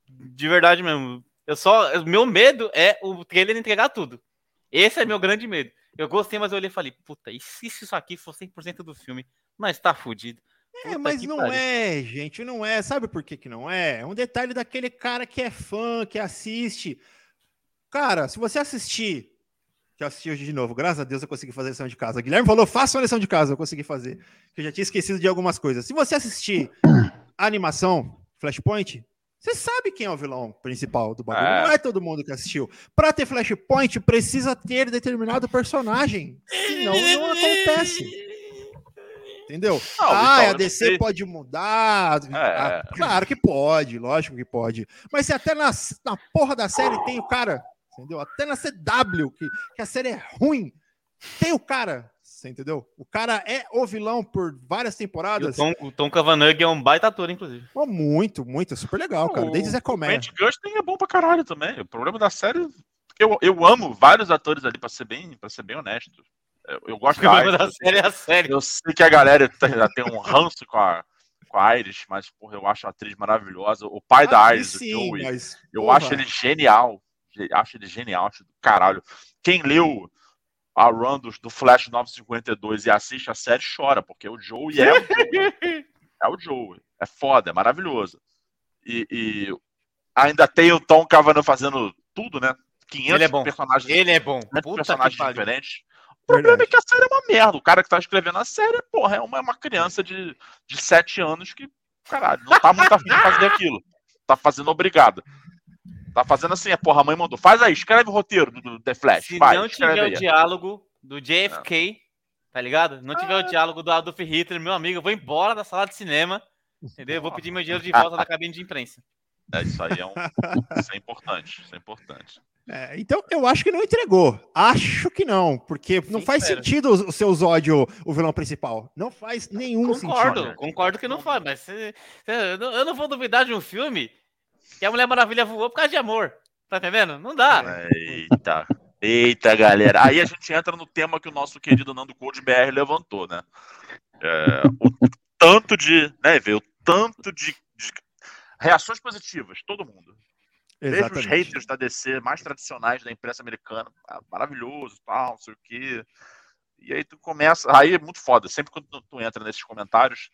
De verdade mesmo. Eu só. o Meu medo é o trailer entregar tudo. Esse é meu grande medo. Eu gostei, mas eu olhei e falei, puta, e se isso aqui for 100% do filme? Mas tá fudido. É, Puta mas que não pariu. é, gente, não é. Sabe por que, que não é? É um detalhe daquele cara que é fã, que assiste. Cara, se você assistir, que eu assisti hoje de novo, graças a Deus eu consegui fazer a lição de casa. O Guilherme falou, faça uma lição de casa, eu consegui fazer. Que eu já tinha esquecido de algumas coisas. Se você assistir a animação Flashpoint, você sabe quem é o vilão principal do bagulho. É. Não é todo mundo que assistiu. Pra ter Flashpoint, precisa ter determinado personagem. Senão não acontece. Entendeu? Não, ah, então, a eu DC sei. pode mudar. É. Ah, claro que pode, lógico que pode. Mas se até na, na porra da série tem o cara, entendeu? Até na CW, que, que a série é ruim, tem o cara, você entendeu? O cara é o vilão por várias E o temporadas. Tom, o Tom Cavanagh é um baita ator, inclusive. Oh, muito, muito, é super legal, cara. Desde Zé O Comé. Grant Gustin é bom pra caralho também. O problema da série. Eu, eu amo vários atores ali, pra ser bem, pra ser bem honesto. Eu, eu gosto O da problema Iris. da série é a série. Eu sei que a galera tem, já tem um ranço com a, com a Iris, mas porra, eu acho a atriz maravilhosa. O pai da Ah, Iris, o sim, Joey, mas, eu porra, acho ele genial. Acho ele genial, acho do caralho. Quem leu a run do, do Flash 952 e assiste a série chora, porque o Joey é o Joey. É o Joey. É foda, é maravilhoso. E, e ainda tem o Tom Cavanaugh fazendo tudo, né? 500 Ele é bom. personagens, Ele é bom. 500 Puta personagens diferentes. O problema é que a série é uma merda. O cara que tá escrevendo a série, porra, é uma, é uma criança de, de 7 anos que, caralho, não tá muito afim de fazer aquilo. Tá fazendo obrigado. Tá fazendo assim, é porra, a mãe mandou. Faz aí, escreve o roteiro do, do The Flash. Se vai, não tiver aí. o diálogo do JFK, tá ligado? Não tiver o diálogo do Adolf Hitler, meu amigo, eu vou embora da sala de cinema, entendeu? Eu vou pedir meu dinheiro de volta da cabine de imprensa. É, isso aí é, um, isso é importante. Isso é importante. É, então, eu acho que não entregou. Acho que não, porque não Sim, faz espero. sentido o, o seu Zódio, o vilão principal. Não faz nenhum Concordo, sentido. concordo que não faz, mas eu não- eu não vou duvidar de um filme que a Mulher Maravilha voou por causa de amor. Tá entendendo? Não dá. Eita. Eita, galera. Aí a gente entra no tema que o nosso querido Nando Code BR levantou, né? É, o tanto de. Né, ver o tanto de, de reações positivas, todo mundo. Mesmo os Exatamente. haters da DC mais tradicionais da imprensa americana, ah, maravilhoso, tal, não sei o quê. E aí tu começa. Aí é muito foda. Sempre quando tu entra nesses comentários,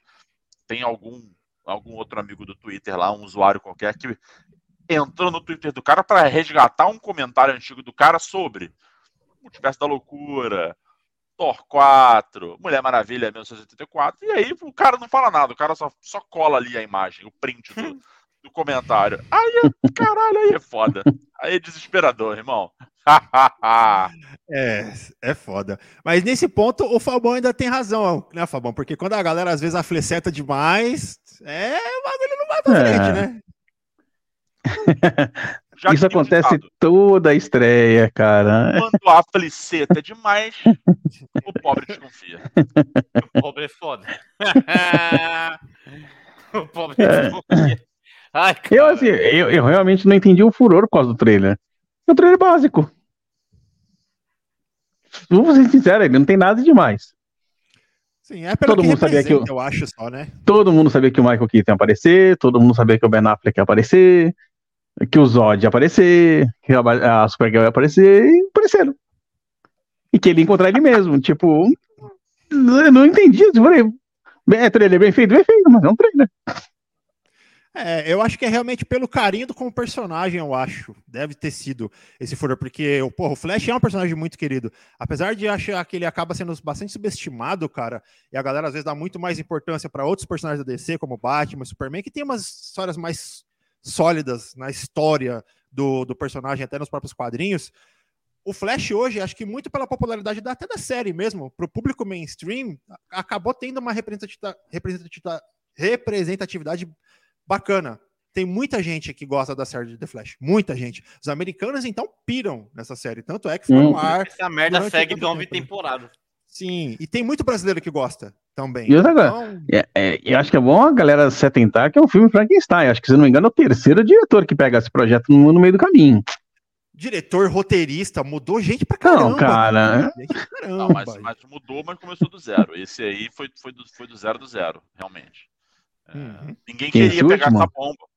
tem algum, algum outro amigo do Twitter lá, um usuário qualquer, que entrou no Twitter do cara para resgatar um comentário antigo do cara sobre Multiverso da Loucura, Thor 4, Mulher Maravilha 1984, e aí o cara não fala nada, o cara só, só cola ali a imagem, o print do, do comentário. Aí, caralho, aí é foda. Aí é desesperador, irmão. É, é foda. Mas nesse ponto, o Fabão ainda tem razão, né, Fabão? Porque quando a galera às vezes afleceta demais, é, o bagulho não vai pra É. frente, né? Já Isso acontece ditado, toda a estreia, cara. Quando a fliceta é demais, o pobre desconfia. O pobre é foda. o pobre é foda. Ai, cara. Eu, assim, eu, eu realmente não entendi o furor por causa do trailer. É um trailer básico. Vamos ser sinceros, ele não tem nada demais. Sim, é pelo Todo que mundo sabia que representa, eu acho só, né? Todo mundo sabia que o Michael Keaton ia aparecer, todo mundo sabia que o Ben Affleck ia aparecer, que o Zod ia aparecer, que a, a Supergirl ia aparecer, e apareceram. E que ele ia encontrar ele mesmo. tipo, eu não entendi. Eu falei, é trailer bem feito, bem feito, mas é um trailer. É, eu acho que é realmente pelo carinho do como personagem, eu acho. Deve ter sido esse furor, porque porra, o Flash é um personagem muito querido. Apesar de achar que ele acaba sendo bastante subestimado, cara, e a galera às vezes dá muito mais importância para outros personagens da DC, como Batman, Superman, que tem umas histórias mais sólidas na história do, do personagem, até nos próprios quadrinhos. O Flash hoje, acho que muito pela popularidade da, até da série mesmo, para o público mainstream, acabou tendo uma representatividade, representatividade bacana. Tem muita gente que gosta da série de The Flash. Muita gente. Os americanos, então, piram nessa série. Tanto é que foi no ar. Essa merda segue nove temporadas. Sim, e tem muito brasileiro que gosta também. E outra então... é, é, eu acho que é bom a galera se atentar que é um filme Frankenstein. Acho que, se não me engano, é o terceiro diretor que pega esse projeto no, no meio do caminho. Diretor, roteirista, mudou gente pra caramba. Não, cara. Caramba. Não, mas, mas, mudou, mas começou do zero. Esse aí foi, foi, do, foi do zero do zero, realmente. Uhum. Ninguém queria pegar essa bomba.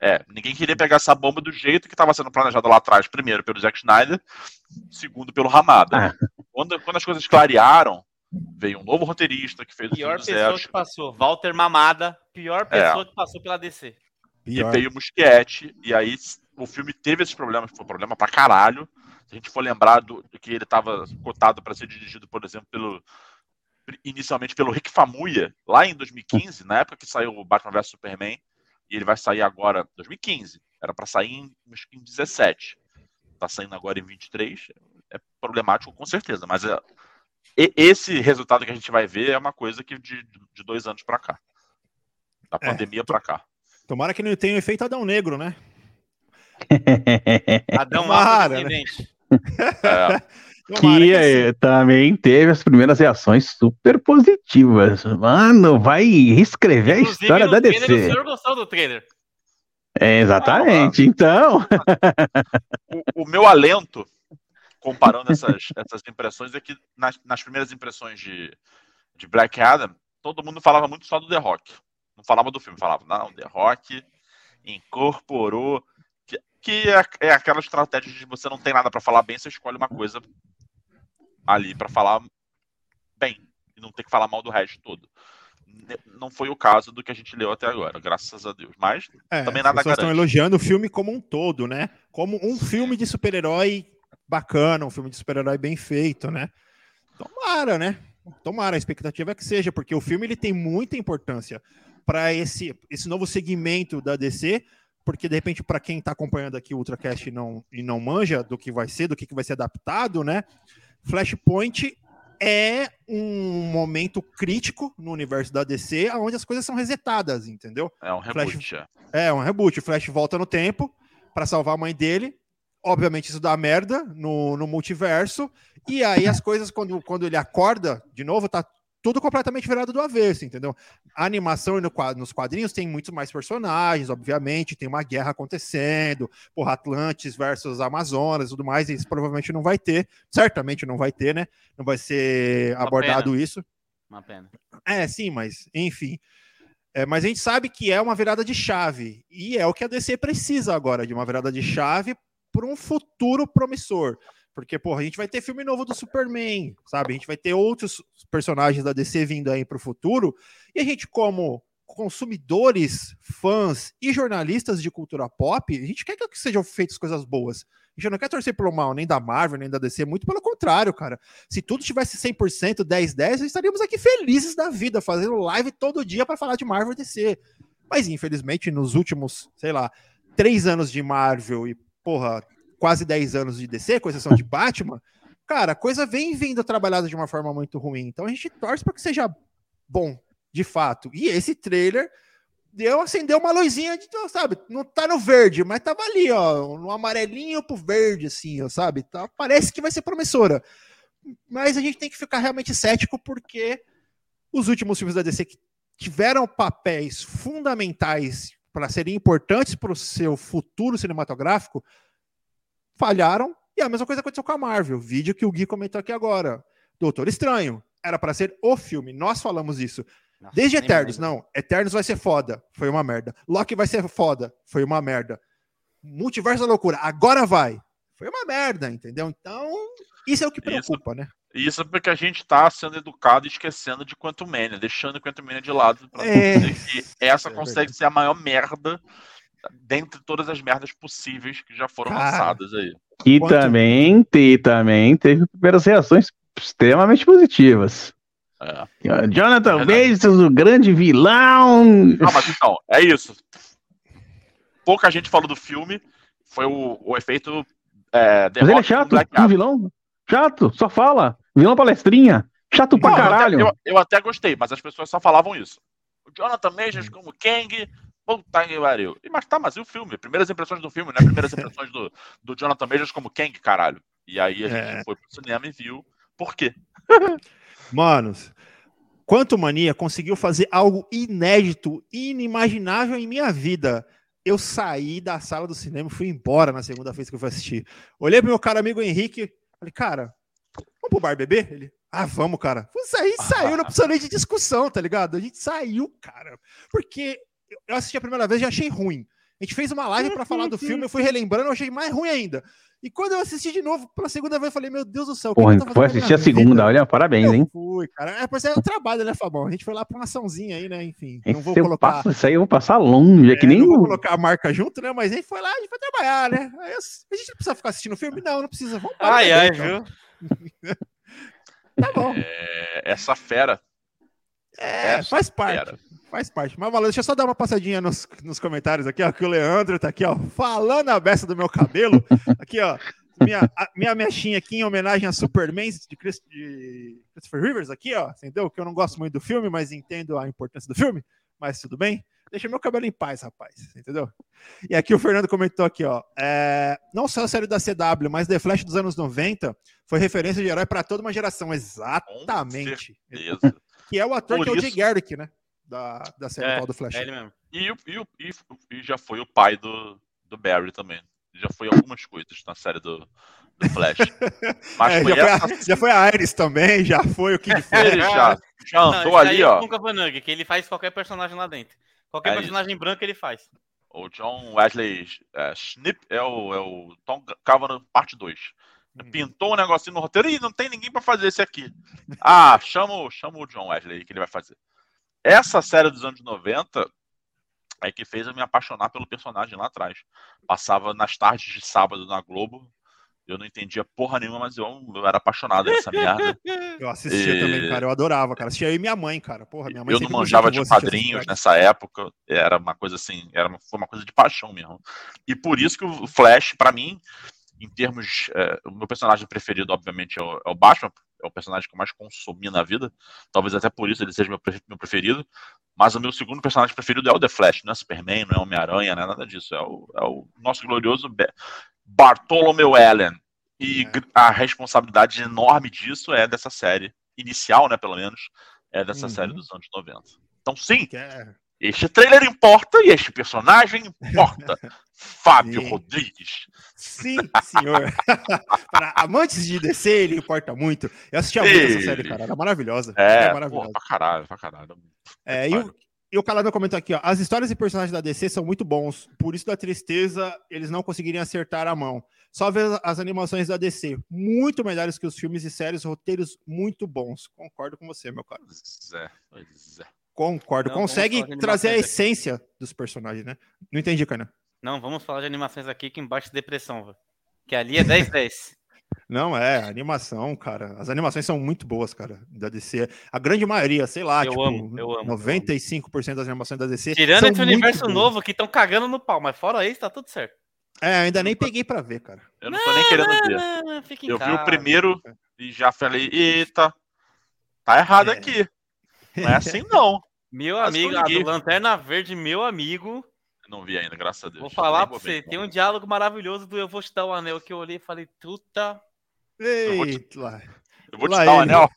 É, ninguém queria pegar essa bomba do jeito que estava sendo planejado lá atrás. Primeiro pelo Zack Snyder, segundo pelo Ramada. Ah. Quando, quando as coisas clarearam, veio um novo roteirista que fez o Pior pessoa zero. que passou, Walter Mamada, pior é. pessoa é. que passou pela DC. E veio o Muschietti, e aí o filme teve esses problemas, foi um problema pra caralho. Se a gente for lembrar do, do que ele estava cotado para ser dirigido, por exemplo, pelo inicialmente pelo Rick Famuyiwa, lá em 2015, na época que saiu o Batman vs Superman, e ele vai sair agora 2015. Era para sair em, em 17. Tá saindo agora em 23. É problemático com certeza, mas é, esse resultado que a gente vai ver é uma coisa que de, de dois anos para cá. Da é, pandemia é, para cá. Tomara que não tenha o efeito Adão Negro, né? Adão Tomara, né? É. que é, também teve as primeiras reações super positivas. Mano, vai reescrever Inclusive, a história da DC. o senhor gostou do trailer. É, exatamente, ah, então. o, o, meu alento, comparando essas, essas impressões, é que nas, nas primeiras impressões de, de Black Adam, todo mundo falava muito só do The Rock. Não falava do filme, falava, não, The Rock incorporou que, que é, é, aquela estratégia de você não tem nada para falar bem, você escolhe uma coisa ali para falar bem e não ter que falar mal do resto todo. Não foi o caso do que a gente leu até agora, graças a Deus. Mas é, também nada estão elogiando o filme como um todo, né? Como um filme de super-herói bacana, um filme de super-herói bem feito, né? Tomara, né? Tomara, a expectativa é que seja, porque o filme ele tem muita importância para esse, esse novo segmento da DC, porque de repente, para quem está acompanhando aqui o Ultracast e não, e não manja do que vai ser, do que, que vai ser adaptado, né? Flashpoint é um momento crítico no universo da DC, onde as coisas são resetadas, entendeu? É um reboot. Flash, é. é um reboot. O Flash volta no tempo para salvar a mãe dele. Obviamente isso dá merda no, no multiverso. E aí as coisas, quando, quando ele acorda, de novo, tá tudo completamente virado do avesso, entendeu? A animação no, nos quadrinhos tem muitos mais personagens, obviamente, tem uma guerra acontecendo, porra, Atlantis versus Amazonas e tudo mais, e isso provavelmente não vai ter, certamente não vai ter, né? Não vai ser uma abordado pena. isso. Uma pena. É, sim, mas, enfim. É, mas a gente sabe que é uma virada de chave, e é o que a DC precisa agora, de uma virada de chave para um futuro promissor. Porque, porra, a gente vai ter filme novo do Superman, sabe? A gente vai ter outros personagens da DC vindo aí para o futuro. E a gente, como consumidores, fãs e jornalistas de cultura pop, a gente quer que sejam feitas coisas boas. A gente não quer torcer pelo mal, nem da Marvel, nem da DC, muito pelo contrário, cara. Se tudo tivesse 100%, 10, 10, nós estaríamos aqui felizes da vida, fazendo live todo dia para falar de Marvel e DC. Mas, infelizmente, nos últimos, sei lá, três anos de Marvel e, porra, quase 10 anos de DC, com exceção de Batman, cara, a coisa vem vindo trabalhada de uma forma muito ruim. Então a gente torce para que seja bom, de fato. E esse trailer deu acendeu uma luzinha de, sabe, não tá no verde, mas tava ali, ó, no amarelinho pro verde assim, ó, sabe? Tá, parece que vai ser promissora. Mas a gente tem que ficar realmente cético porque os últimos filmes da DC que tiveram papéis fundamentais para serem importantes para o seu futuro cinematográfico falharam, e a mesma coisa aconteceu com a Marvel. Vídeo que o Gui comentou aqui agora. Doutor Estranho. Era para ser o filme. Nós falamos isso. Nossa, Desde Eternos, não. Eternos vai ser foda. Foi uma merda. Loki vai ser foda. Foi uma merda. Multiverso da loucura. Agora vai. Foi uma merda, entendeu? Então, isso é o que preocupa, isso, né? Isso é porque a gente tá sendo educado e esquecendo de Quantum Mania, deixando Quantum Mania de lado. Pra é... que essa é consegue verdade. ser a maior merda dentre todas as merdas possíveis que já foram Cara, lançadas aí. E também, e também teve primeiras reações extremamente positivas. É. Jonathan é Bates, o grande vilão. Não, mas então, é isso. Pouca gente falou do filme, foi o, o efeito. É, mas ele é chato, um vilão. Chato, só fala. Vilão palestrinha. Chato pra caralho. Eu até, eu, eu até, gostei, mas as pessoas só falavam isso. O Jonathan Majors como Kang, Puta que pariu. Mas tá, mas e o filme? Primeiras impressões do filme, né? Primeiras impressões do, do Jonathan Majors como Kang, caralho. E aí a gente é. foi pro cinema e viu. Por quê? Manos, Quanto Mania conseguiu fazer algo inédito, inimaginável em minha vida. Eu saí da sala do cinema e fui embora na segunda vez que eu fui assistir. Olhei pro meu cara amigo Henrique, falei, cara, vamos pro bar beber? Ele, ah, vamos, cara. Aí saiu, não precisa nem de discussão, tá ligado? A gente saiu, cara. Porque eu assisti a primeira vez e achei ruim. A gente fez uma live para falar do filme, eu fui relembrando, eu achei mais ruim ainda. E quando eu assisti de novo pela segunda vez, eu falei, meu Deus do céu. Porra, tá foi assistir a segunda, vida? olha, parabéns, eu hein? Fui, cara. É, pois é o trabalho, né, Fabão? A gente foi lá pra uma açãozinha aí, né? Enfim. Não vou colocar. Passo, isso aí eu vou passar longe, é que é, nem. Não vou colocar a marca junto, né? Mas a gente foi lá, a gente foi trabalhar, né? Aí, a gente não precisa ficar assistindo o filme? Não, não precisa. Vamos ai, ai, então. viu? tá bom. É, essa fera. É, essa faz parte. Fera. Faz parte. Mas, Valeu, deixa eu só dar uma passadinha nos, nos comentários aqui, ó, que o Leandro tá aqui, ó, falando a beça do meu cabelo. Aqui, ó, minha, a, minha mechinha aqui em homenagem a Superman de, Chris, de Christopher Rivers aqui, ó, entendeu? Que eu não gosto muito do filme, mas entendo a importância do filme, mas tudo bem. Deixa meu cabelo em paz, rapaz, entendeu? E aqui o Fernando comentou aqui, ó, é, não só a série da CW, mas The Flash dos anos 90 foi referência de herói para toda uma geração, exatamente. Que é o ator Por que é o Jay Garrick, né? Da, da série é, do Flash. É ele mesmo. E, e, e, e, já foi o pai do, do Barry também. Já foi algumas coisas na série do, do Flash. Mas é, foi já, essa... foi a, já foi a Iris também, já foi o Kid Flash. Ele já, já andou Não, ali, ó. É que ele faz qualquer personagem lá dentro. Qualquer é personagem isso. branco ele faz. O John Wesley é, Snip é o, é o Tom Cavanaugh parte 2. Hum. Pintou um negocinho no roteiro e não tem ninguém para fazer esse aqui. Ah, chama, chama o John Wesley que ele vai fazer. Essa série dos anos 90 é que fez eu me apaixonar pelo personagem lá atrás. Passava nas tardes de sábado na Globo. Eu não entendia porra nenhuma, mas eu, eu era apaixonado nessa merda. Eu assistia e... também, cara. Eu adorava, cara. Assistia eu e minha mãe, cara. Porra, minha mãe Eu não manjava de padrinhos nessa época. Era uma coisa assim, era uma, foi uma coisa de paixão mesmo. E por isso que o Flash, para mim, em termos. É, o meu personagem preferido, obviamente, é o, é o Batman, é o personagem que eu mais consumi na vida. Talvez até por isso ele seja meu, meu preferido. Mas o meu segundo personagem preferido é o The Flash, não é Superman, não é Homem-Aranha, não é nada disso. É o, é o nosso glorioso Bartolomeu Allen. E é. a responsabilidade enorme disso é dessa série, inicial, né, pelo menos, é dessa uhum. série dos anos 90. Então, sim, é. Este trailer importa e este personagem importa. Fábio Sim. Rodrigues. Sim, senhor. Para amantes de DC, ele importa muito. Eu assisti a muito essa série, cara. Era maravilhosa. É, é maravilhosa. Pô, pra caralho, pra caralho. É, e, o, e o Calado comentou aqui, ó. As histórias e personagens da DC são muito bons. Por isso, da tristeza, eles não conseguiriam acertar a mão. Só ver as animações da DC. Muito melhores que os filmes e séries, roteiros muito bons. Concordo com você, meu caro. Zé, Zé. Concordo. Não, Consegue trazer a essência aqui. dos personagens, né? Não entendi, Kainan. Não, vamos falar de animações aqui que embaixo de depressão, velho. Que ali é 10 10. Não, é, animação, cara. As animações são muito boas, cara, da DC. A grande maioria, sei lá, eu tipo, amo, eu amo, 95% das animações da DC. Tirando esse universo boas. novo que estão cagando no pau, mas fora isso, tá tudo certo. É, ainda nem peguei pra ver, cara. Eu não tô nem querendo não, ver. Não, eu vi o primeiro e já falei, eita, tá errado é. aqui. Não é assim, não. Meu amigo, a do Lanterna Verde, meu amigo. Eu não vi ainda, graças a Deus. Vou falar pra você, tem um diálogo maravilhoso do Eu Vou Te Dar o Anel que eu olhei e falei, tuta. Eu vou te, eu vou te dar o anel.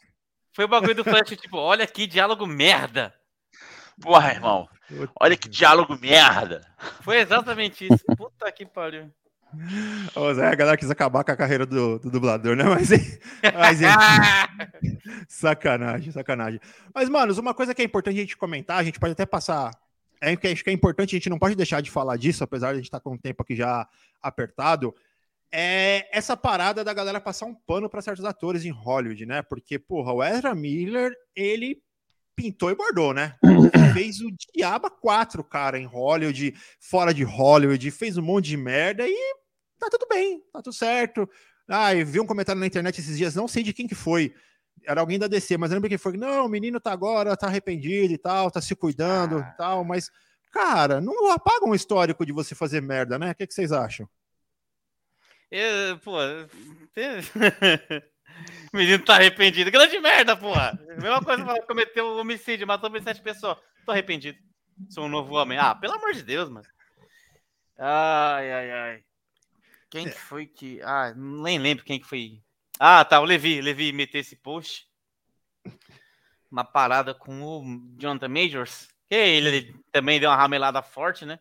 Foi o bagulho do Flash, tipo, olha que diálogo merda. Porra, irmão. Olha que diálogo merda. Foi exatamente isso. Puta que pariu. Ô, Zé, a galera quis acabar com a carreira do, do dublador, né? Mas, mas sacanagem, sacanagem. Mas, manos, uma coisa que é importante a gente comentar, a gente pode até passar. É que acho que é importante, a gente não pode deixar de falar disso, apesar de a gente estar tá com o tempo aqui já apertado. é essa parada da galera passar um pano para certos atores em Hollywood, né? Porque, porra, o Ezra Miller, ele pintou e bordou, né? fez o Diaba 4, cara, em Hollywood, fora de Hollywood, fez um monte de merda e tá tudo bem, tá tudo certo. Ah, eu vi um comentário na internet esses dias, não sei de quem que foi, era alguém da DC, mas eu lembro que foi, não, o menino tá agora, tá arrependido e tal, tá se cuidando ah. e tal, mas, cara, não apaga um histórico de você fazer merda, né? O que, que vocês acham? Eu, pô, o menino tá arrependido. Grande merda, porra. Mesma coisa que cometeu um homicídio, matou 27 pessoas. Tô arrependido. Sou um novo homem. Ah, pelo amor de Deus, mano. Ai, ai, ai. Quem que foi que. Ah, nem lembro quem que foi. Ah, tá, o Levi. Levi meteu esse post. Uma parada com o Jonathan Majors. Que ele, também deu uma ramelada forte, né?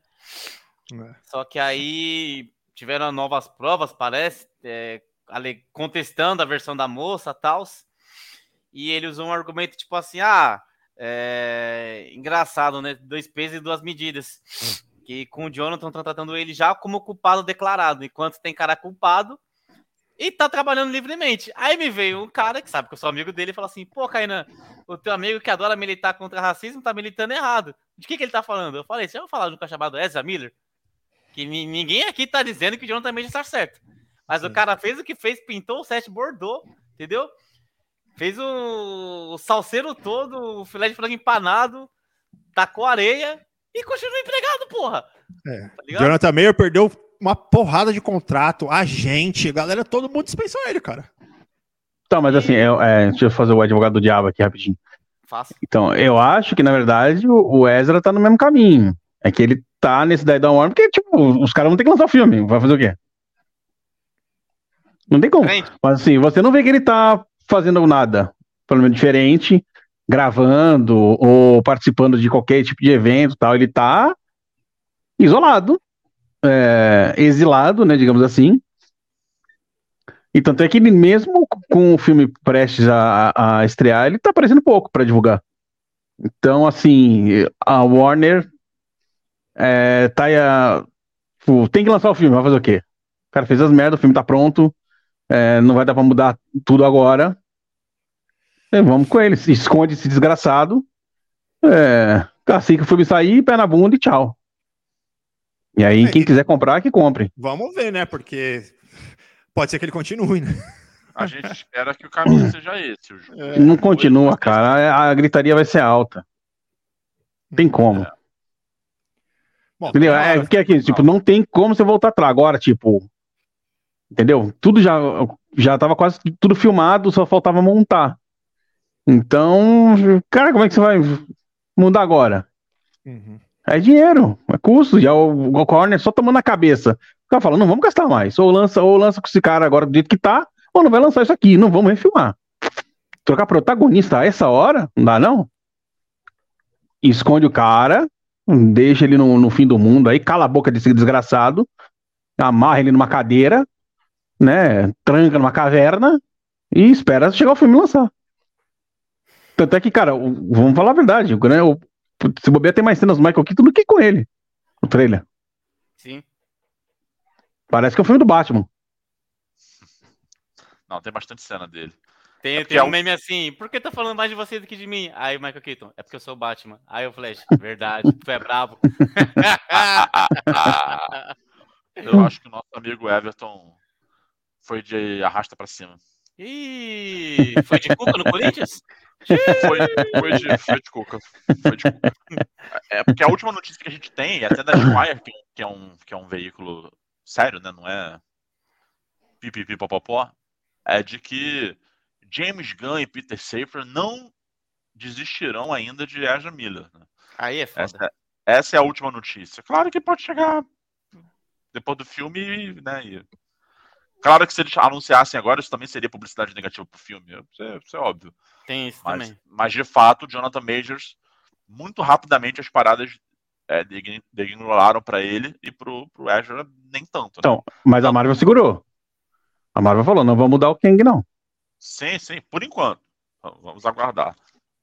É. Só que aí tiveram novas provas, parece, é, contestando a versão da moça tal. E ele usou um argumento tipo assim: ah, é, engraçado, né? Dois pesos e duas medidas. Que com o Jonathan estão tratando ele já como culpado declarado, enquanto tem cara culpado e tá trabalhando livremente. Aí me veio um cara que sabe que eu sou amigo dele e fala assim: pô, Kainan, o teu amigo que adora militar contra racismo tá militando errado. De que, que ele tá falando? Eu falei: você vai falar de um cara chamado Ezra Miller? Que ninguém aqui tá dizendo que o Jonathan Major está certo. Mas Sim. o cara fez o que fez, pintou o set, bordou, entendeu? Fez o, o salseiro todo, o filé de frango empanado, tacou areia e continua empregado, porra. É. Tá Jonathan Mayer perdeu uma porrada de contrato, agente, galera, todo mundo dispensou ele, cara. Então, mas assim, eu, é, deixa eu fazer o advogado do diabo aqui rapidinho. Faça. Então, eu acho que, na verdade, o Ezra tá no mesmo caminho. É que ele tá nesse Dead Down Warm, porque, tipo, os caras vão ter que lançar o filme. Vai fazer o quê? Não tem como. Mas assim, você não vê que ele tá fazendo nada, pelo menos diferente, gravando ou participando de qualquer tipo de evento tal. Ele tá isolado, é, exilado, né, digamos assim. E tanto é que ele mesmo com o filme prestes a, a estrear, ele tá aparecendo pouco para divulgar. Então, assim, a Warner é, tá a, tipo, tem que lançar o filme, vai fazer o quê? O cara fez as merdas, o filme tá pronto, é, não vai dar pra mudar tudo agora. É, vamos com ele, esconde esse desgraçado. É, assim que o filme sair, pé na bunda e tchau. E aí, é, quem quiser comprar, que compre. Vamos ver, né? Porque pode ser que ele continue, né? A gente espera que o caminho seja esse. É. Não continua, cara. A, a gritaria vai ser alta. Tem como. É. Bom, Entendeu? É, porque aqui, tipo, não tem como você voltar atrás. Agora, tipo, entendeu? Tudo já já tava quase tudo filmado, só faltava montar. Então, cara, como é que você vai mudar agora? Uhum. É dinheiro, é custo. Já o, o Corner só tomando a cabeça. O cara fala, não vamos gastar mais. Ou lança, ou lança com esse cara agora do jeito que tá, ou não vai lançar isso aqui, não vamos refilmar. Trocar protagonista a essa hora? Não dá, não? Esconde o cara, deixa ele no, no fim do mundo aí, cala a boca desse desgraçado, amarra ele numa cadeira, né? Tranca numa caverna e espera chegar o filme lançar. Tanto é que, cara, vamos falar a verdade, né? O, se bobear tem mais cenas do Michael Keaton do que com ele, o trailer. Sim. Parece que é o filme do Batman. Não, tem bastante cena dele. Tem, é tem um meme assim, por que tá falando mais de você do que de mim? Aí o Michael Keaton, é porque eu sou o Batman. Aí o Flash, verdade, tu é bravo. eu acho que o nosso amigo Everton foi de arrasta para cima. Ih, foi de Cuca no Corinthians? Foi, foi, de, foi de Cuca. Foi de Cuca. É porque a última notícia que a gente tem, até da Squire, que é um, que é um veículo sério, né? Não é pipipipopopó, é de que James Gunn e Peter Safran não desistirão ainda de Ezra Miller. Né? Aí é foda. Essa, essa, é a última notícia. Claro que pode chegar depois do filme, né? E... Claro que se eles anunciassem agora, isso também seria publicidade negativa pro filme. Isso é, isso é óbvio. Tem isso mas, também. Mas de fato, Jonathan Majors, muito rapidamente as paradas é, para ele e pro, pro Ezra nem tanto. Né? Então, mas a Marvel segurou. A Marvel falou: não vamos mudar o Kang, não. Sim, sim, por enquanto. Vamos aguardar.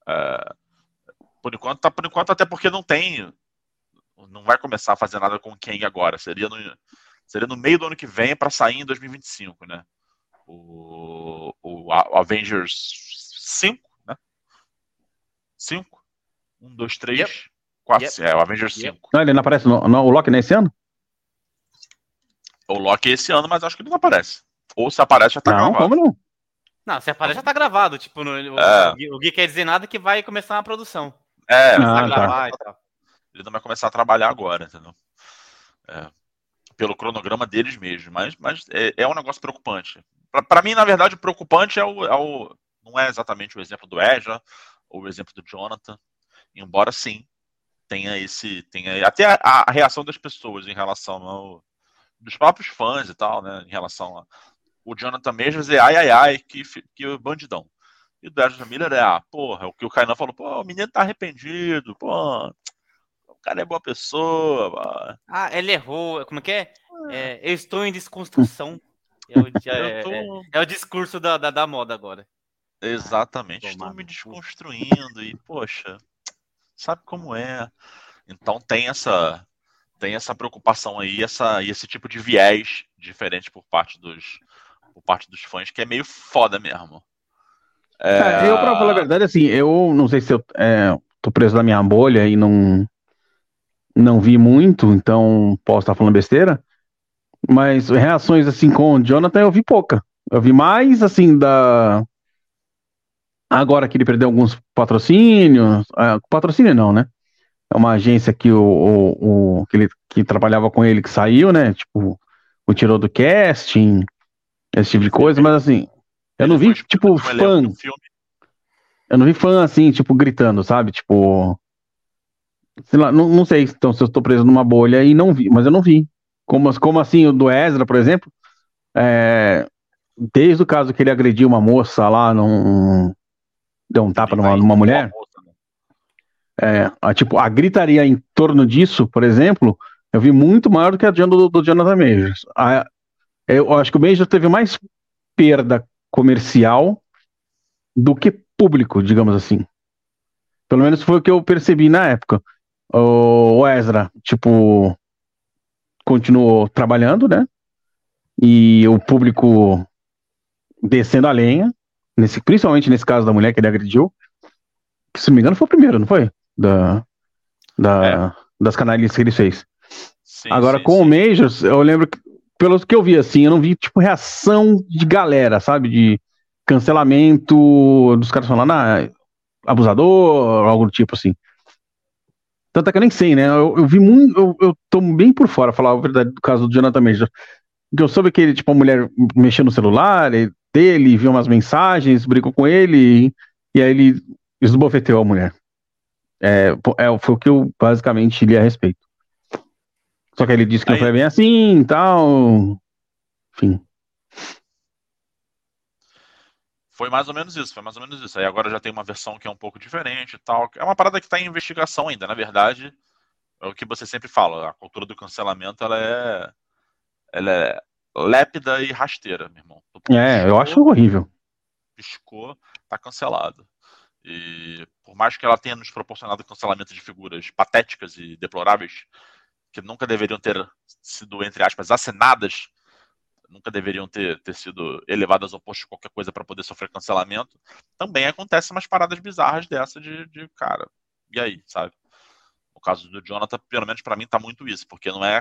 É, por enquanto, tá por enquanto, até porque não tem. Não vai começar a fazer nada com o Kang agora. Seria no, Seria no meio do ano que vem para sair em 2025, né? O, o, o Avengers 5, né? 5? 1, 2, 3, 4. É, o Avengers yep. 5. Não, ele não aparece no, no, o Loki nesse ano? O Loki esse ano, mas acho que ele não aparece. Ou se aparece, já tá não, gravado. Como não? Não, se aparece, já tá gravado. Tipo, no, é. o, o Gui quer dizer nada que vai começar a produção. É, ah, tá. tá. ele não vai começar a trabalhar agora, entendeu? É, pelo cronograma deles mesmo. Mas, mas é, é um negócio preocupante. Para mim, na verdade, preocupante é o, é o, não é exatamente o exemplo do Ezra ou o exemplo do Jonathan, embora sim tenha esse, tenha até a, a reação das pessoas em relação ao, dos próprios fãs e tal, né, em relação a o Jonathan mesmo dizer ai ai ai que que bandidão. E o Ezra Miller é, ah, porra, o que o Kainan falou, pô, o menino tá arrependido, pô, cara é boa pessoa. Pô. Ah, ele errou, como é que é? é eu estou em desconstrução. É o, é, tô... é, é o discurso da, da, da, moda agora. Exatamente, estou me desconstruindo e, poxa, sabe como é. Então tem essa tem essa preocupação aí, essa, e esse tipo de viés diferente por parte dos, por parte dos fãs, que é meio foda mesmo. É... É, eu, pra falar a verdade, assim, eu não sei se eu é, tô preso na minha bolha e não, não vi muito, então posso estar falando besteira, mas reações assim com o Jonathan eu vi pouca. Eu vi mais assim da. Agora que ele perdeu alguns patrocínios. É, patrocínio não, né? É uma agência que o, o, o, que, ele, que trabalhava com ele que saiu, né? Tipo, o tirou do casting, esse tipo de coisa, mas assim, eu não vi, tipo, fã. Eu não vi fã assim, tipo, gritando, sabe? Tipo. Sei lá, não, não sei então, se eu estou preso numa bolha e não vi, mas eu não vi. Como, como assim o do Ezra, por exemplo, é, desde o caso que ele agrediu uma moça lá, num, deu um tapa numa, numa mulher. Né? É, a, tipo, a gritaria em torno disso, por exemplo, eu vi muito maior do que a do, do Jonathan Majors. A, eu acho que o Major teve mais perda comercial do que público, digamos assim. Pelo menos foi o que eu percebi na época. O Ezra, tipo, continuou trabalhando, né? E o público descendo a lenha, nesse, principalmente nesse caso da mulher que ele agrediu. Que, se não me engano, foi o primeiro, não foi? Da, da, é. Das canalistas que ele fez. Sim, Agora, sim, com sim. o Majors, eu lembro que pelo que eu vi, assim, eu não vi, tipo, reação de galera, sabe? De cancelamento dos caras falando, ah, abusador, algo do tipo, assim. Tanto é que eu nem sei, né? Eu, eu vi muito, eu, eu tô bem por fora, falar a verdade, do caso do Jonathan Major. Eu soube que ele, tipo, a mulher mexeu no celular dele, viu umas mensagens, brigou com ele, e, e aí ele esbofeteou a mulher. É, é, foi o que eu basicamente li a respeito. Só que ele disse que Aí... não foi bem assim e tal. Enfim. Foi mais ou menos isso, foi mais ou menos isso. Aí agora já tem uma versão que é um pouco diferente e tal. É uma parada que está em investigação ainda. Na verdade, é o que você sempre fala, a cultura do cancelamento ela é, ela é lépida e rasteira, meu irmão. É, eu acho horrível. Piscou, tá cancelado. E por mais que ela tenha nos proporcionado cancelamento de figuras patéticas e deploráveis, que nunca deveriam ter sido, entre aspas, assinadas, nunca deveriam ter, ter sido elevadas ao posto de qualquer coisa para poder sofrer cancelamento, também acontecem umas paradas bizarras dessa de, de cara, e aí, sabe? O caso do Jonathan, pelo menos para mim, tá muito isso, porque não é.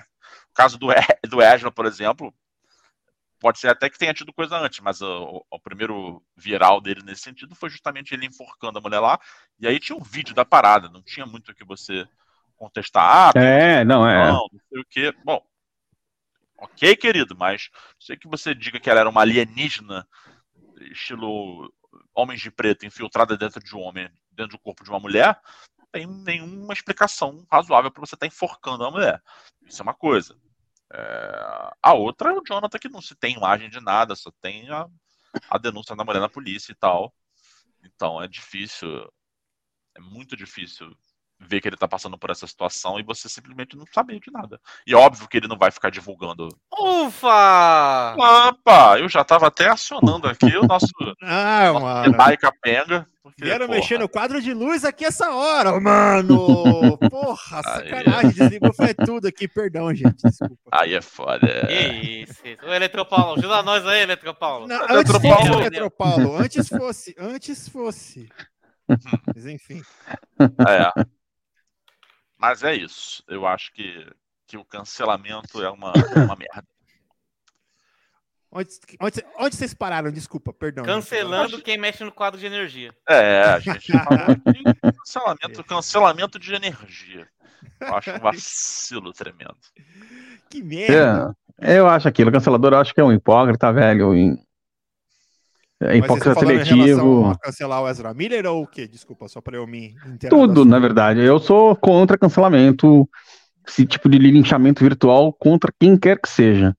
O caso do, do Ezra, por exemplo, pode ser até que tenha tido coisa antes, mas o, o, primeiro viral dele nesse sentido foi justamente ele enforcando a mulher lá, e aí tinha um vídeo da parada, não tinha muito o que você contestar. Ah, é, não, é. Não, não sei o quê. Bom, ok, querido, mas sei que você diga que ela era uma alienígena, estilo homens de preto infiltrada dentro de um homem, dentro do corpo de uma mulher, não tem nenhuma explicação razoável para você estar tá enforcando a mulher. Isso é uma coisa. É... A outra é o Jonathan, que não se tem imagem de nada, só tem a, a denúncia da mulher na polícia e tal. Então é difícil, é muito difícil vê que ele tá passando por essa situação e você simplesmente não sabe de nada. E óbvio que ele não vai ficar divulgando. Ufa! Opa! Eu já tava até acionando aqui o nosso. ah, nosso mano. Capenga. Porque, Vieram porra, mexer no quadro de luz aqui essa hora, mano! Porra, Aí, sacanagem, desligou foi tudo aqui, perdão, gente, desculpa. Aí é foda. Que isso, isso. Ô, Eletropaulo, ajuda nós aí, Eletropaulo. Não, Pedro antes Paulo. fosse, Pedro Paulo, antes fosse, antes fosse. Mas enfim. É. Mas é isso. Eu acho que, que o cancelamento é uma, é uma merda. Onde, onde, onde vocês pararam? Desculpa, perdão. Cancelando quem mexe no quadro de energia. É, a gente falou de cancelamento, cancelamento de energia. Eu acho um vacilo tremendo. Que merda. É, eu acho aquilo, o cancelador eu acho que é um hipócrita, velho. em- É hipócrita seletivo. a cancelar o Ezra Miller ou o quê? Desculpa, só pra eu me inteirar. Tudo, na verdade. Eu sou contra cancelamento, esse tipo de linchamento virtual contra quem quer que seja.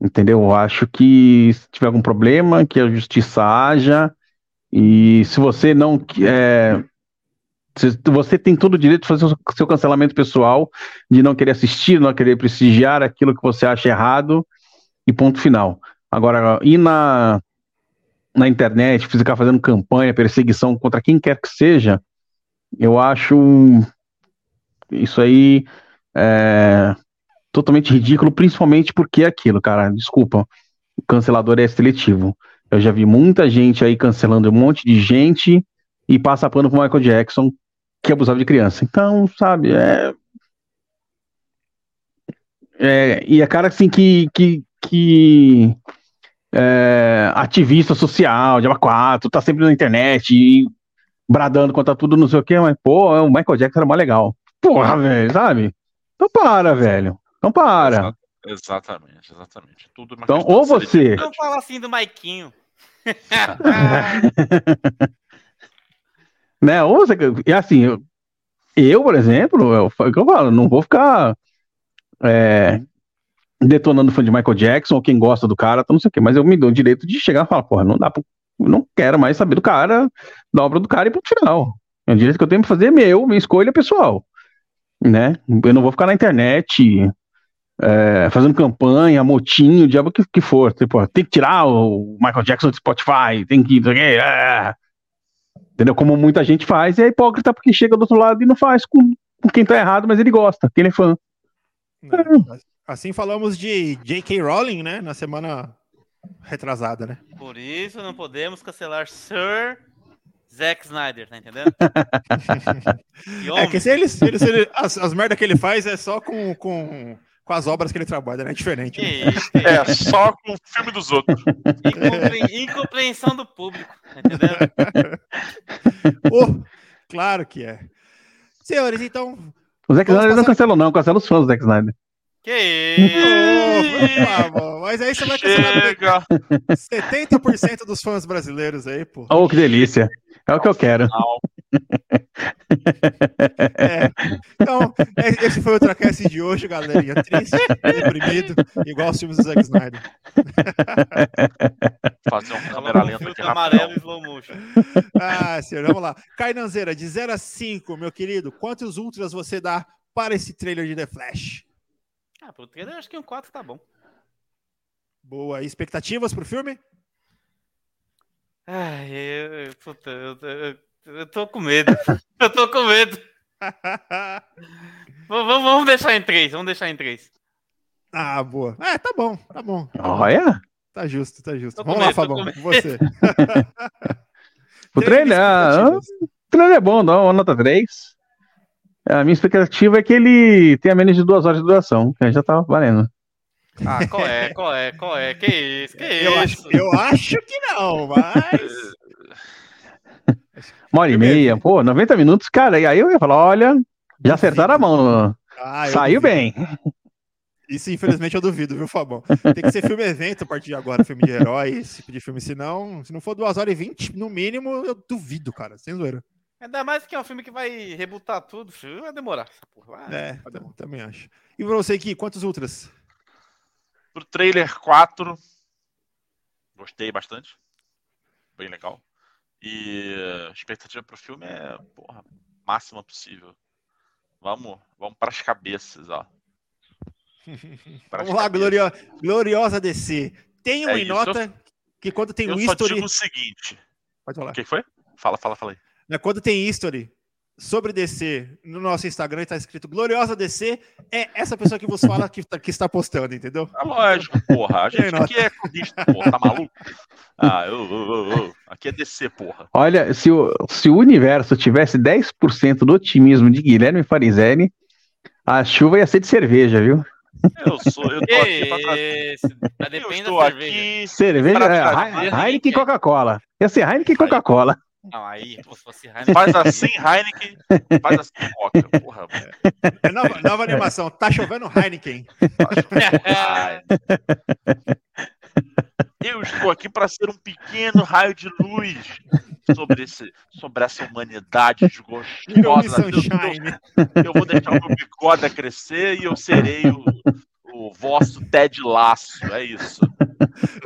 Entendeu? Eu acho que se tiver algum problema, que a justiça haja. E se você não se Você tem todo o direito de fazer o seu cancelamento pessoal, de não querer assistir, não querer prestigiar aquilo que você acha errado, e ponto final. Agora, ir na, na internet, ficar fazendo campanha, perseguição contra quem quer que seja, eu acho isso aí é, totalmente ridículo, principalmente porque é aquilo, cara. Desculpa, o cancelador é seletivo. Eu já vi muita gente aí cancelando um monte de gente e passa pano pro Michael Jackson que abusava de criança. Então, sabe, é. é e é cara assim que. que, que é, ativista social, de 4, tá sempre na internet e bradando contra tudo, não sei o que, mas, pô, o Michael Jackson era mó legal. Porra, velho, sabe? Então para, velho. Então para. Exa- Exatamente, exatamente. Tudo uma Então, ou você-. Não fala assim do Maiquinho. né? Ou você, e assim, eu, eu, por exemplo, eu, o que eu falo, não vou ficar é, detonando fã de Michael Jackson ou quem gosta do cara, tá, não sei o quê, mas eu me dou o direito de chegar e falar, porra, não dá pra, não quero mais saber do cara, da obra do cara e pro final. É o direito que eu tenho pra fazer é meu, minha escolha pessoal, né? Eu não vou ficar na internet é, fazendo campanha, motinho, diabo que, que for. Tipo, tem que tirar o Michael Jackson do Spotify, tem que. não sei o quê, é. Entendeu? Como muita gente faz, e é hipócrita porque chega do outro lado e não faz com, com quem tá errado, mas ele gosta, quem ele é fã. Assim falamos de J.K. Rowling, né? Na semana retrasada, né? Por isso não podemos cancelar Sir Zack Snyder, tá entendendo? É que se ele, se ele- se ele- as, as merdas que ele faz é só com, com, com as obras que ele trabalha, né? É diferente. né? isso, que É, só com o filme dos outros. Incompre- Incompreensão do público, tá entendendo? Oh, claro que é. Senhores, então. O Zack Snyder não passar- cancela, não, cancela os fãs do Zack Snyder. Que isso? opa, mano, mas aí você vai cancelar Chega! 70% dos fãs brasileiros aí, pô. Oh, que delícia. É o que eu quero. É. Então, é- esse foi o Tracast de hoje, galerinha. Triste, deprimido, igual os filmes do Zack Snyder. Fazer um Falou câmera lenta aqui amarelo e slow motion. Ah, senhor, vamos lá. Cainanzeira, de 0 a 5, meu querido, quantos ultras você dá para esse trailer de The Flash? Ah, pro trailer acho que um 4 tá bom. Boa. E expectativas pro filme? Ai, eu, eu- puta, eu, eu- eu tô com medo. Eu tô com medo. Vamos, vamos deixar em 3, vamos deixar em 3. ah, boa. É, tá bom, tá bom. Olha, Tá justo, tá justo. Tô Vamos lá, medo, tô Fabão, você. o Três trailer, ah, o trailer é bom, dá uma nota 3. A minha expectativa é que ele tenha menos de duas horas de duração, que aí já tá valendo. Ah, qual é, qual é, qual é? Que isso, que Eu acho, isso? eu acho que não, mas. Uma hora e meia, pô, 90 minutos, cara, e aí eu ia falar, olha, já acertaram a mão, Ah, eu saiu duvido. bem. Isso, infelizmente, eu duvido, viu, Fabão? Tem que ser filme evento a partir de agora, filme de herói, esse tipo de filme. Se não, se não for 2 horas e 20, no mínimo, eu duvido, cara. Sem zoeira. Ainda mais que é um filme que vai rebutar tudo, filho, vai demorar. essa porra. Vai, É, vai tam- demorar. também acho. E pra você aqui, quantos ultras? Pro trailer 4, gostei bastante. Bem legal. E a expectativa pro filme é, porra, máxima possível. Vamos, vamos para as cabeças, ó. vamos lá, glorio... gloriosa DC. Tem uma é nota eu... que quando tem eu o history... digo o seguinte. Pode falar. O que foi? Fala, fala, fala aí. Quando tem history sobre DC no nosso Instagram está escrito Gloriosa DC, é essa pessoa que vos fala que, tá, que está postando, entendeu? É lógico, porra. A gente aqui é clubista, porra, tá maluco? Ah, eu, eu, eu, aqui é DC, porra. Olha, se o, se o universo tivesse 10% do otimismo de Guilherme Farizeni, a chuva ia ser de cerveja, viu? Eu sou, eu tô aqui pra trazer. Eu estou aqui. Cerveja, é, Heineken e Coca-Cola. Ia ser Heineken e Coca-Cola. Não, aí, se fosse Heineken. Faz assim, Heineken, faz assim, Coca, porra. É nova, nova animação, tá chovendo Heineken. Tá chovendo Eu estou aqui para ser um pequeno raio de luz sobre, esse, sobre essa humanidade desgostosa. Eu, eu vou deixar o meu bigode crescer e eu serei o, o vosso Ted Laço, é isso.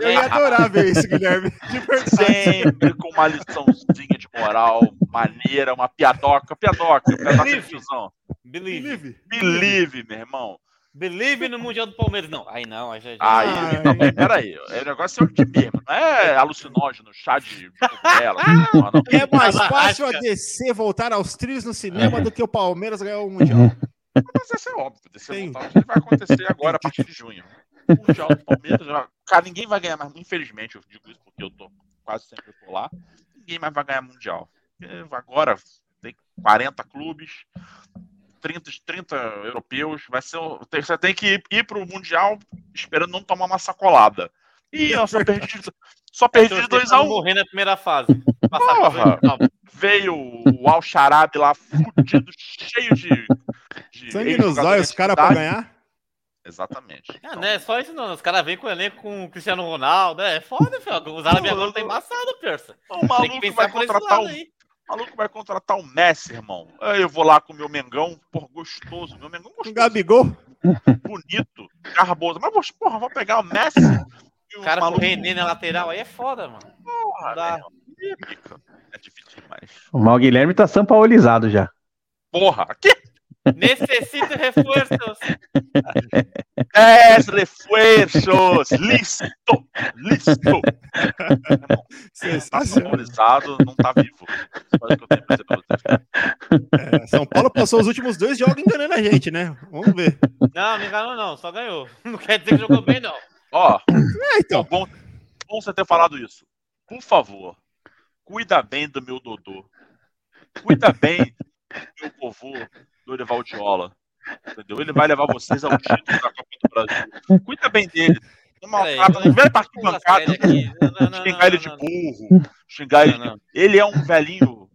Eu ia adorar ver isso, Guilherme. Sempre com uma liçãozinha de moral maneira, uma piadoca, piadoca, piadoca de tiozão. Believe. Believe, meu irmão. Believe no Mundial do Palmeiras. Não, aí não. Aí, já, já... aí ah, também, peraí. O negócio é otimismo, não é alucinógeno, chá de cogumelo. É mais fácil a DC voltar aos trilhos no cinema do que o Palmeiras ganhar o Mundial. Mas isso é óbvio. DC voltar, vai acontecer agora, a partir de junho. O Mundial do Palmeiras, já... cara, ninguém vai ganhar mais. Infelizmente, eu digo isso porque eu tô quase sempre por lá. Ninguém mais vai ganhar Mundial. Agora tem 40 clubes 30, 30 europeus, vai ser, você tem que ir, ir para o Mundial esperando não tomar uma sacolada. E eu só perdi, só perdi de 2 a 1 um. morrer na primeira fase. Porra, veio o Al Sharabi lá fudido, cheio de. de Sangue nos olhos, os caras para ganhar? Exatamente. É, né? Só isso não. Os caras vêm com o elenco com o Cristiano Ronaldo. É foda, filho. Os árabes agora tá embaçado, persa. O maluco vai contratar o, maluco vai contratar o Messi, irmão. Eu vou lá com o meu Mengão, por gostoso. Meu Mengão gostoso. Gabigol. Bonito, carboso. Mas, porra, vou pegar o Messi. O cara maluco... com o René na lateral aí é foda, mano. Porra, dá. É difícil demais. O Mal Guilherme tá sampaolizado já. Porra, aqui. Necessito reforços. É, reforços. Listo. Listo. Tá sonorizado, não tá vivo. É, São Paulo passou os últimos dois jogos enganando a gente, né? Vamos ver. Não, não enganou não, só ganhou. Não quer dizer que jogou bem, não. Ó, é, então. bom, bom você ter falado isso. Por favor, cuida bem do meu Dodô. Cuida bem do meu vovô Dorival Diola. Entendeu? Ele vai levar vocês ao título da Copa do Brasil. Cuida bem dele. Não maltrata, não vem partir bancada. Xingar ele de burro. Xingar ele. Ele é um velhinho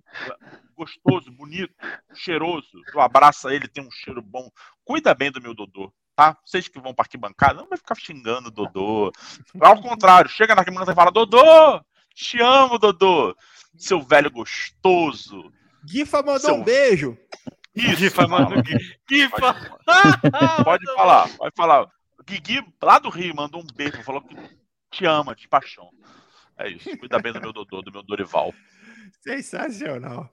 gostoso, bonito, cheiroso. Tu abraça ele, tem um cheiro bom. Cuida bem do meu Dodô, tá? Vocês que vão para bancada, não vai ficar xingando o Dodô. Ao contrário, chega na arquibancada e fala: Dodô, te amo, Dodô. Seu velho gostoso. Gifa mandou Seu... um beijo. Isso, Gifa, mano. Gifa. Pode falar, pode falar. O Guigui, lá do Rio, mandou um beijo, falou que te ama, de paixão. É isso. Cuida bem do meu Dodô, do meu Dorival. Sensacional.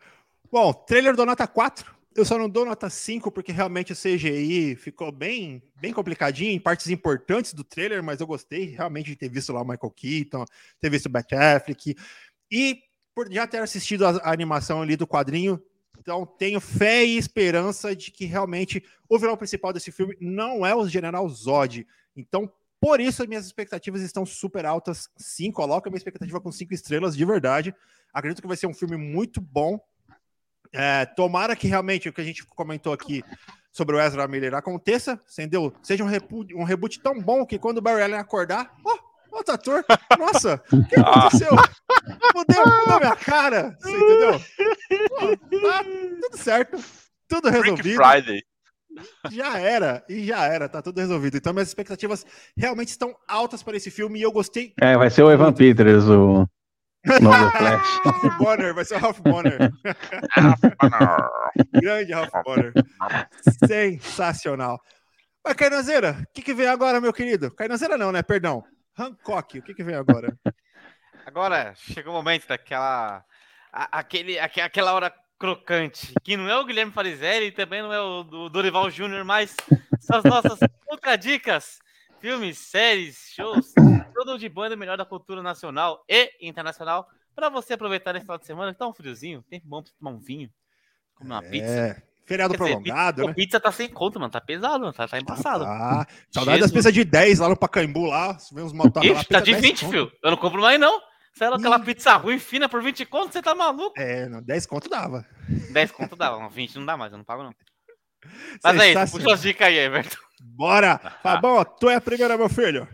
Bom, trailer do Nota 4. Eu só não dou nota 5 porque realmente o CGI ficou bem, bem complicadinho em partes importantes do trailer, mas eu gostei realmente de ter visto lá o Michael Keaton, ter visto o Bat Affleck e por já ter assistido a, a animação ali do quadrinho, então, tenho fé e esperança de que realmente o vilão principal desse filme não é o General Zod. Então, por isso, as minhas expectativas estão super altas. Sim, coloco a minha expectativa com cinco estrelas, de verdade. Acredito que vai ser um filme muito bom. É, tomara que realmente o que a gente comentou aqui sobre o Ezra Miller aconteça, entendeu? Seja um, um reboot tão bom que quando o Barry Allen acordar, oh, outro ator. Nossa, o que aconteceu? Mudou, mudou minha cara. Você entendeu? Pô, tá tudo certo. Tudo resolvido. Friday. Já era, e já era, tá tudo resolvido. Então, minhas expectativas realmente estão altas para esse filme e eu gostei. É, vai ser o Evan Peters, o nome do Flash. Ralph Bonner, vai ser o Ralph Bonner. Grande Ralph Bonner. Sensacional. Mas, Carnazeira, o que, que vem agora, meu querido? Carnazeira não, né? Perdão. Hancock, o que, que vem agora? Agora chegou o momento daquela. A, aquele, aquela hora crocante, que não é o Guilherme Farizelli e também não é o do Dorival Júnior, mas são as nossas poucas dicas. Filmes, séries, shows, tudo de banda melhor da cultura nacional e internacional para você aproveitar nesse final de semana que tá um friozinho, tempo bom para tomar um vinho, comer uma é. pizza. Feriado Quer prolongado, dizer, né? Pizza tá sem conta, mano. Tá pesado, mano. Tá, tá embaçado. Ah, tá. Saudade das pizzas de 10 lá no Pacaembu, lá. Uns motos lá. Tá de 20, conto. filho. Eu não compro mais, não. Você é aquela pizza ruim, fina, por 20 conto, você tá maluco? É, não, 10 conto dava. 10 conto dava, 20 não dá mais, eu não pago, não. Mas aí, é puxa as dicas aí, Everton. Bora! Fabão, tu é a primeira, meu filho.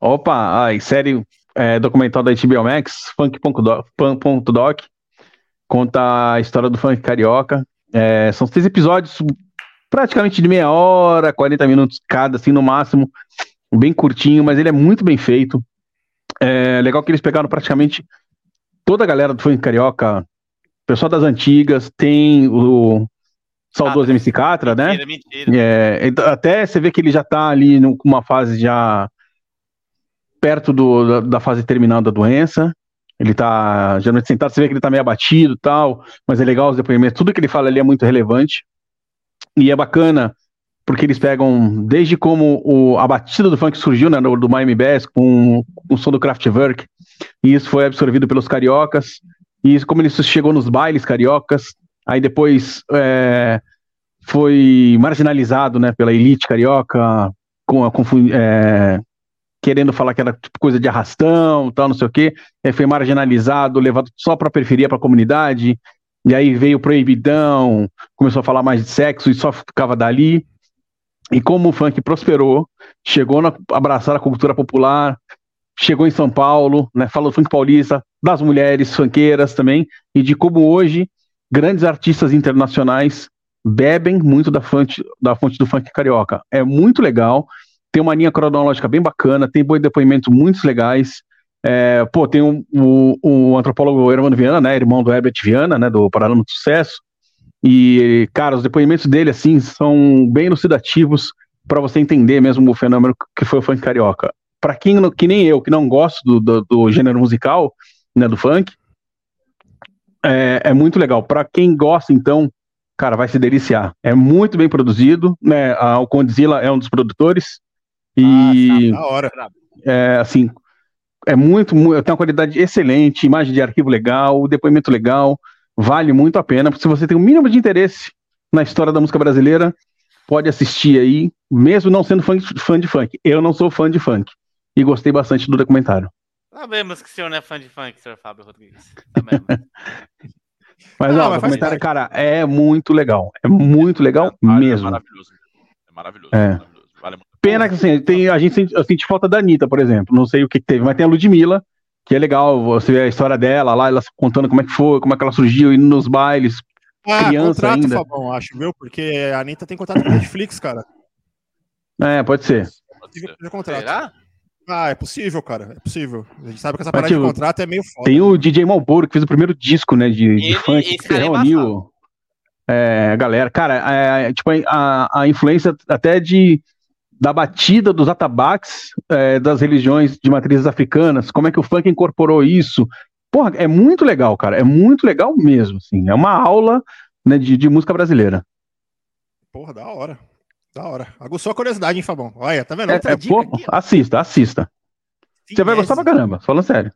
Opa, ai, série é, documental da HBO Max, Funk.doc, conta a história do funk carioca. É, são seis episódios, praticamente de meia hora, 40 minutos cada, assim, no máximo. Bem curtinho, mas ele é muito bem feito. É legal que eles pegaram praticamente toda a galera do funk carioca, pessoal das antigas, tem o saudoso MC Catra, né? Mentira, mentira. É, então, até você vê que ele já tá ali numa fase já perto do, da, da, fase terminal da doença. Ele tá geralmente sentado, você vê que ele tá meio abatido e tal, mas é legal os depoimentos, tudo que ele fala ali é muito relevante. E é bacana porque eles pegam desde como o, a batida do funk surgiu, né, do, Miami Bass, com, com o som do Kraftwerk, e isso foi absorvido pelos cariocas, e isso, como isso chegou nos bailes cariocas, aí depois é, foi marginalizado, né, pela elite carioca, com a, é, querendo falar que era tipo coisa de arrastão, tal, não sei o quê, foi marginalizado, levado só para a periferia, para a comunidade, e aí veio proibidão, começou a falar mais de sexo e só ficava dali. E como o funk prosperou, chegou a abraçar a cultura popular, chegou em São Paulo, né, falou funk paulista, das mulheres funkeiras também, e de como hoje grandes artistas internacionais bebem muito da fonte, da fonte do funk carioca. É muito legal, tem uma linha cronológica bem bacana, tem boi depoimentos muito legais. É, pô, tem o, o, o antropólogo Hermano Viana, né, irmão do Herbert Viana, né, do Paralelo do Sucesso, e, cara, os depoimentos dele, assim, são bem elucidativos para você entender mesmo o fenômeno que foi o funk carioca. Para quem que nem eu, que não gosto do, do, do gênero musical, né, do funk, é, é muito legal. Para quem gosta, então, cara, vai se deliciar. É muito bem produzido, né? O Condzilla é um dos produtores e ah, tá, hora. É, assim, é muito, muito, tem uma qualidade excelente, imagem de arquivo legal, depoimento legal vale muito a pena. Se você tem o um mínimo de interesse na história da música brasileira, pode assistir aí, mesmo não sendo fã de, fã de funk. Eu não sou fã de funk e gostei bastante do documentário. Sabemos que o senhor não é fã de funk, senhor Fábio Rodrigues. mas não, o documentário, cara, é muito legal. É muito legal é, mesmo. É maravilhoso. É maravilhoso. É. maravilhoso. Pena que assim, tem, a gente sente, eu senti falta da Anitta, por exemplo. Não sei o que, que teve, mas tem a Ludmilla, que é legal você ver a história dela lá, ela contando como é que foi, como é que ela surgiu, indo nos bailes, ah, criança contrato, ainda. Fabão, acho, viu? Porque a Anitta tem contrato com a Netflix, cara. É, pode ser. Será? Ah, é possível, cara. É possível. A gente sabe que essa parada tipo, de contrato é meio foda. Tem o DJ Malboro, que fez o primeiro disco, né, de, de funk, que é reuniu é, a galera. Cara, é, tipo, a, a influência até de da batida dos atabaques é, das religiões de matrizes africanas, como é que o funk incorporou isso. Porra, é muito legal, cara, é muito legal mesmo, assim, é uma aula né, de, de música brasileira. Porra, da hora, da hora. Aguçou a curiosidade, hein, Fabão? Olha, tá vendo? É, é, pô, aqui, assista, assista. Você vai gostar pra caramba, falando sério.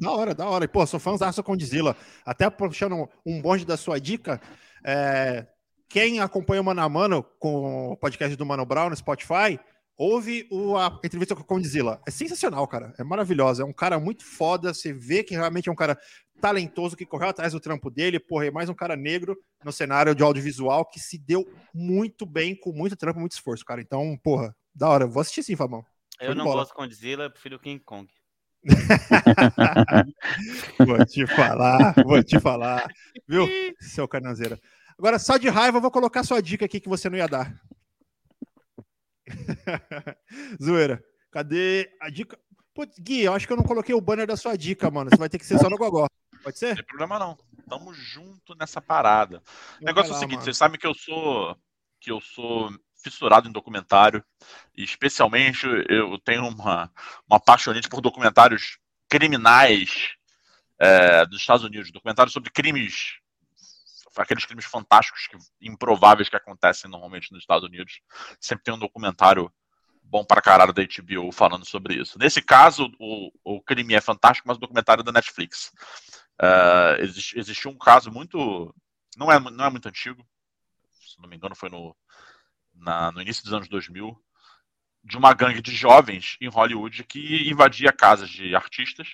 Da hora, da hora. E, pô, sou fãzão com Dizila. Até puxando um bonde da sua dica, é, quem acompanha o Mano a Mano com o podcast do Mano Brown no Spotify, ouve o, a entrevista com o Condzilla. É sensacional, cara. É maravilhosa. É um cara muito foda. Você vê que realmente é um cara talentoso que correu atrás do trampo dele. Porra, é mais um cara negro no cenário de audiovisual que se deu muito bem, com muito trampo, muito esforço, cara. Então, porra, da hora. Vou assistir sim, Fabão. Eu não bola. gosto de Condzilla, eu prefiro King Kong. vou te falar, vou te falar. Viu, seu cananzeira? Agora, só de raiva, eu vou colocar sua dica aqui que você não ia dar. Zoeira. Cadê a dica? Putz, Gui, eu acho que eu não coloquei o banner da sua dica, mano. Você vai ter que ser só no Gogó. Pode ser? Não tem problema não. Tamo junto nessa parada. o negócio lá, é o seguinte, mano. vocês sabem que eu sou que eu sou fissurado em documentário, e especialmente eu tenho uma, uma apaixonante por documentários criminais é, dos Estados Unidos, documentários sobre crimes aqueles crimes fantásticos, que, improváveis que acontecem normalmente nos Estados Unidos. Sempre tem um documentário bom para caralho da HBO falando sobre isso. Nesse caso, o, o crime é fantástico, mas o documentário é da Netflix. Uh, existe, existiu um caso muito. Não é, não é muito antigo, se não me engano, foi no, na, no início dos anos 2000, de uma gangue de jovens em Hollywood que invadia casas de artistas.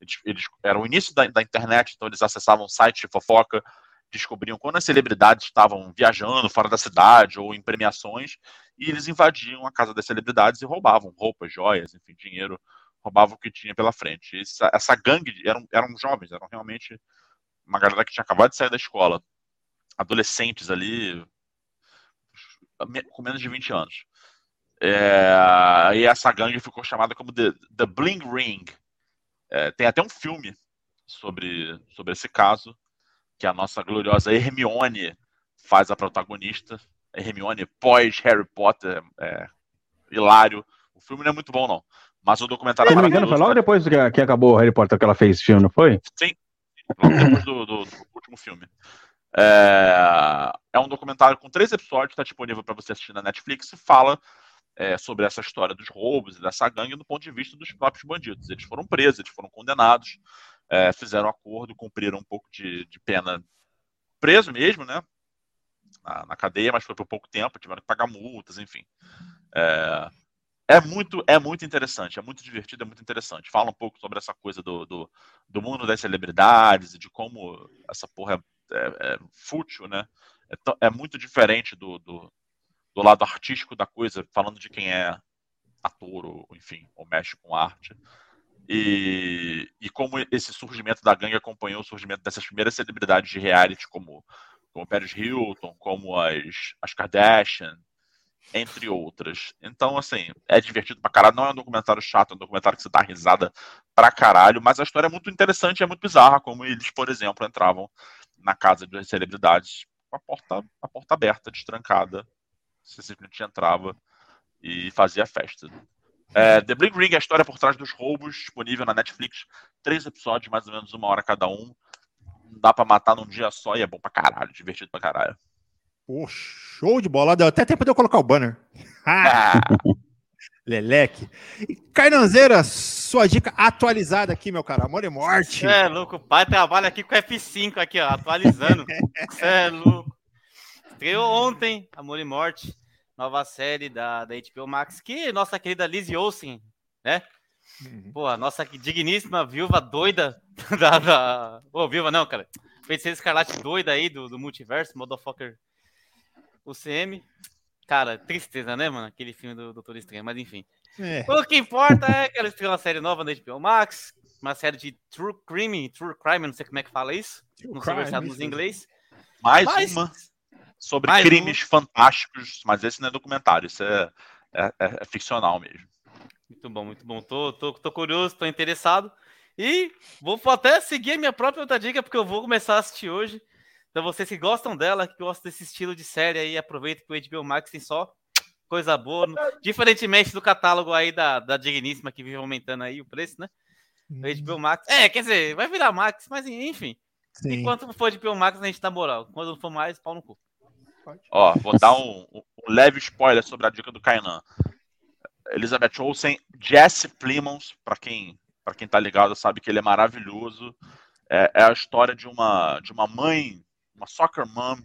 Eles, eles era o início da, da, internet, então eles acessavam sites de fofoca, descobriam quando as celebridades estavam viajando fora da cidade ou em premiações, e eles invadiam a casa das celebridades e roubavam roupas, joias, enfim, dinheiro, roubavam o que tinha pela frente. Essa, essa gangue eram, eram jovens, eram realmente uma galera que tinha acabado de sair da escola, adolescentes ali, com menos de 20 anos. É, e essa gangue ficou chamada como The, The Bling Ring. É, tem até um filme sobre, sobre esse caso, que a nossa gloriosa Hermione faz a protagonista. Hermione pós Harry Potter, é, hilário. O filme não é muito bom, não. Mas o documentário Se não me engano, foi logo depois que, que acabou o Harry Potter que ela fez esse filme, não foi? Sim, logo depois do, do, do último filme. É, é um documentário com três episódios, está disponível para você assistir na Netflix e fala é, sobre essa história dos roubos e dessa gangue do ponto de vista dos próprios bandidos. Eles foram presos, eles foram condenados, é, fizeram acordo, cumpriram um pouco de, de pena preso mesmo, né? Na, na, cadeia, mas foi por pouco tempo, tiveram que pagar multas, enfim. É, é muito, é muito interessante, é muito divertido, é muito interessante. Fala um pouco sobre essa coisa do, do, do mundo das celebridades e de como essa porra é, é, é fútil, né? É, é muito diferente do, do, do, lado artístico da coisa, falando de quem é ator ou, enfim, ou mexe com arte. E, e como esse surgimento da gangue acompanhou o surgimento dessas primeiras celebridades de reality, como, como Paris Hilton, como as, as Kardashian, entre outras. Então, assim, é divertido pra caralho. Não é um documentário chato, é um documentário que você dá risada pra caralho, mas a história é muito interessante e é muito bizarra, como eles, por exemplo, entravam na casa das celebridades com a porta, a porta aberta, destrancada. Você simplesmente entrava e fazia festa. É, The Bling Ring é a história por trás dos roubos, disponível na Netflix. Três episódios, mais ou menos uma hora cada um. Não dá pra matar num dia só e é bom pra caralho, divertido pra caralho. Pô, show de bola. Deu até tempo de eu colocar o banner. Ah. Leleque. E Carnanzeira, sua dica atualizada aqui, meu cara. Amor e morte. É louco, o pai trabalha aqui com F5 aqui, ó, atualizando. é louco. Estreou ontem, Amor e Morte, nova série da, da HBO Max, que nossa querida Lizzie Olsen, né? Uhum. Pô, a nossa digníssima viúva doida da. da... Pô, viúva não, cara. Feiticeira Escarlate doida aí do, do multiverso, Motherfucker o CM. Cara, tristeza, né, mano? Aquele filme do Doutor Estranho, mas enfim. É. O que importa é que ela estreou uma série nova da HBO Max, uma série de True Crime, True Crime, não sei como é que fala isso. True não sei versado nos inglês. Mais mas... uma sobre mais crimes um... fantásticos, mas esse não é documentário, isso é, é, é, é ficcional mesmo. Muito bom, muito bom. Tô, tô, tô curioso, tô interessado. E vou até seguir a minha própria outra dica, porque eu vou começar a assistir hoje. Então, vocês que gostam dela, que gostam desse estilo de série aí, aproveita que o HBO Max tem só coisa boa. Diferentemente do catálogo aí da, da Digníssima, que vive aumentando aí o preço, né? O HBO uhum. Max. É, quer dizer, vai virar Max, mas enfim. Sim. Enquanto for HBO Max, a gente dá moral. Quando não for mais, pau no cu. Ó, vou dar um, um, leve spoiler sobre a dica do Kainan. Elizabeth Olsen, Jesse Plimons, para quem, pra quem tá ligado, sabe que ele é maravilhoso. É, é a história de uma, de uma mãe uma soccer mom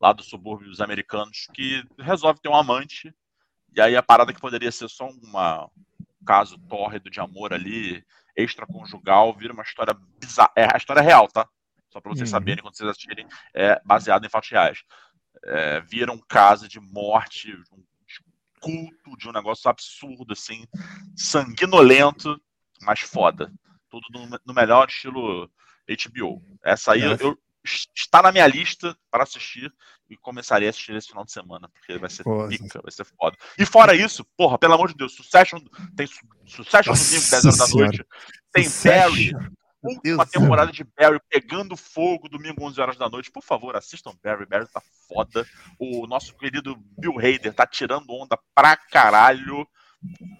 lá dos subúrbios americanos que resolve ter um amante e aí a parada que poderia ser só uma, um caso tórrido de amor ali, extraconjugal, vira uma história bizarra. É a história real, tá? Só para vocês uhum. saberem quando vocês assistirem, é baseado em fatos reais. É, vira um caso de morte, um culto, de um negócio absurdo, assim, sanguinolento, mas foda. Tudo no, no melhor estilo HBO. Essa aí eu, está na minha lista para assistir e começarei a assistir esse final de semana, porque vai ser pica, vai ser foda. E fora isso, porra, pelo amor de Deus, Succession tem Succession Nossa domingo, 10 horas da noite. Tem Barry, uma temporada de Barry pegando fogo domingo, 11 horas da noite. Por favor, assistam Barry, Barry tá foda. O nosso querido Bill Hader tá tirando onda pra caralho.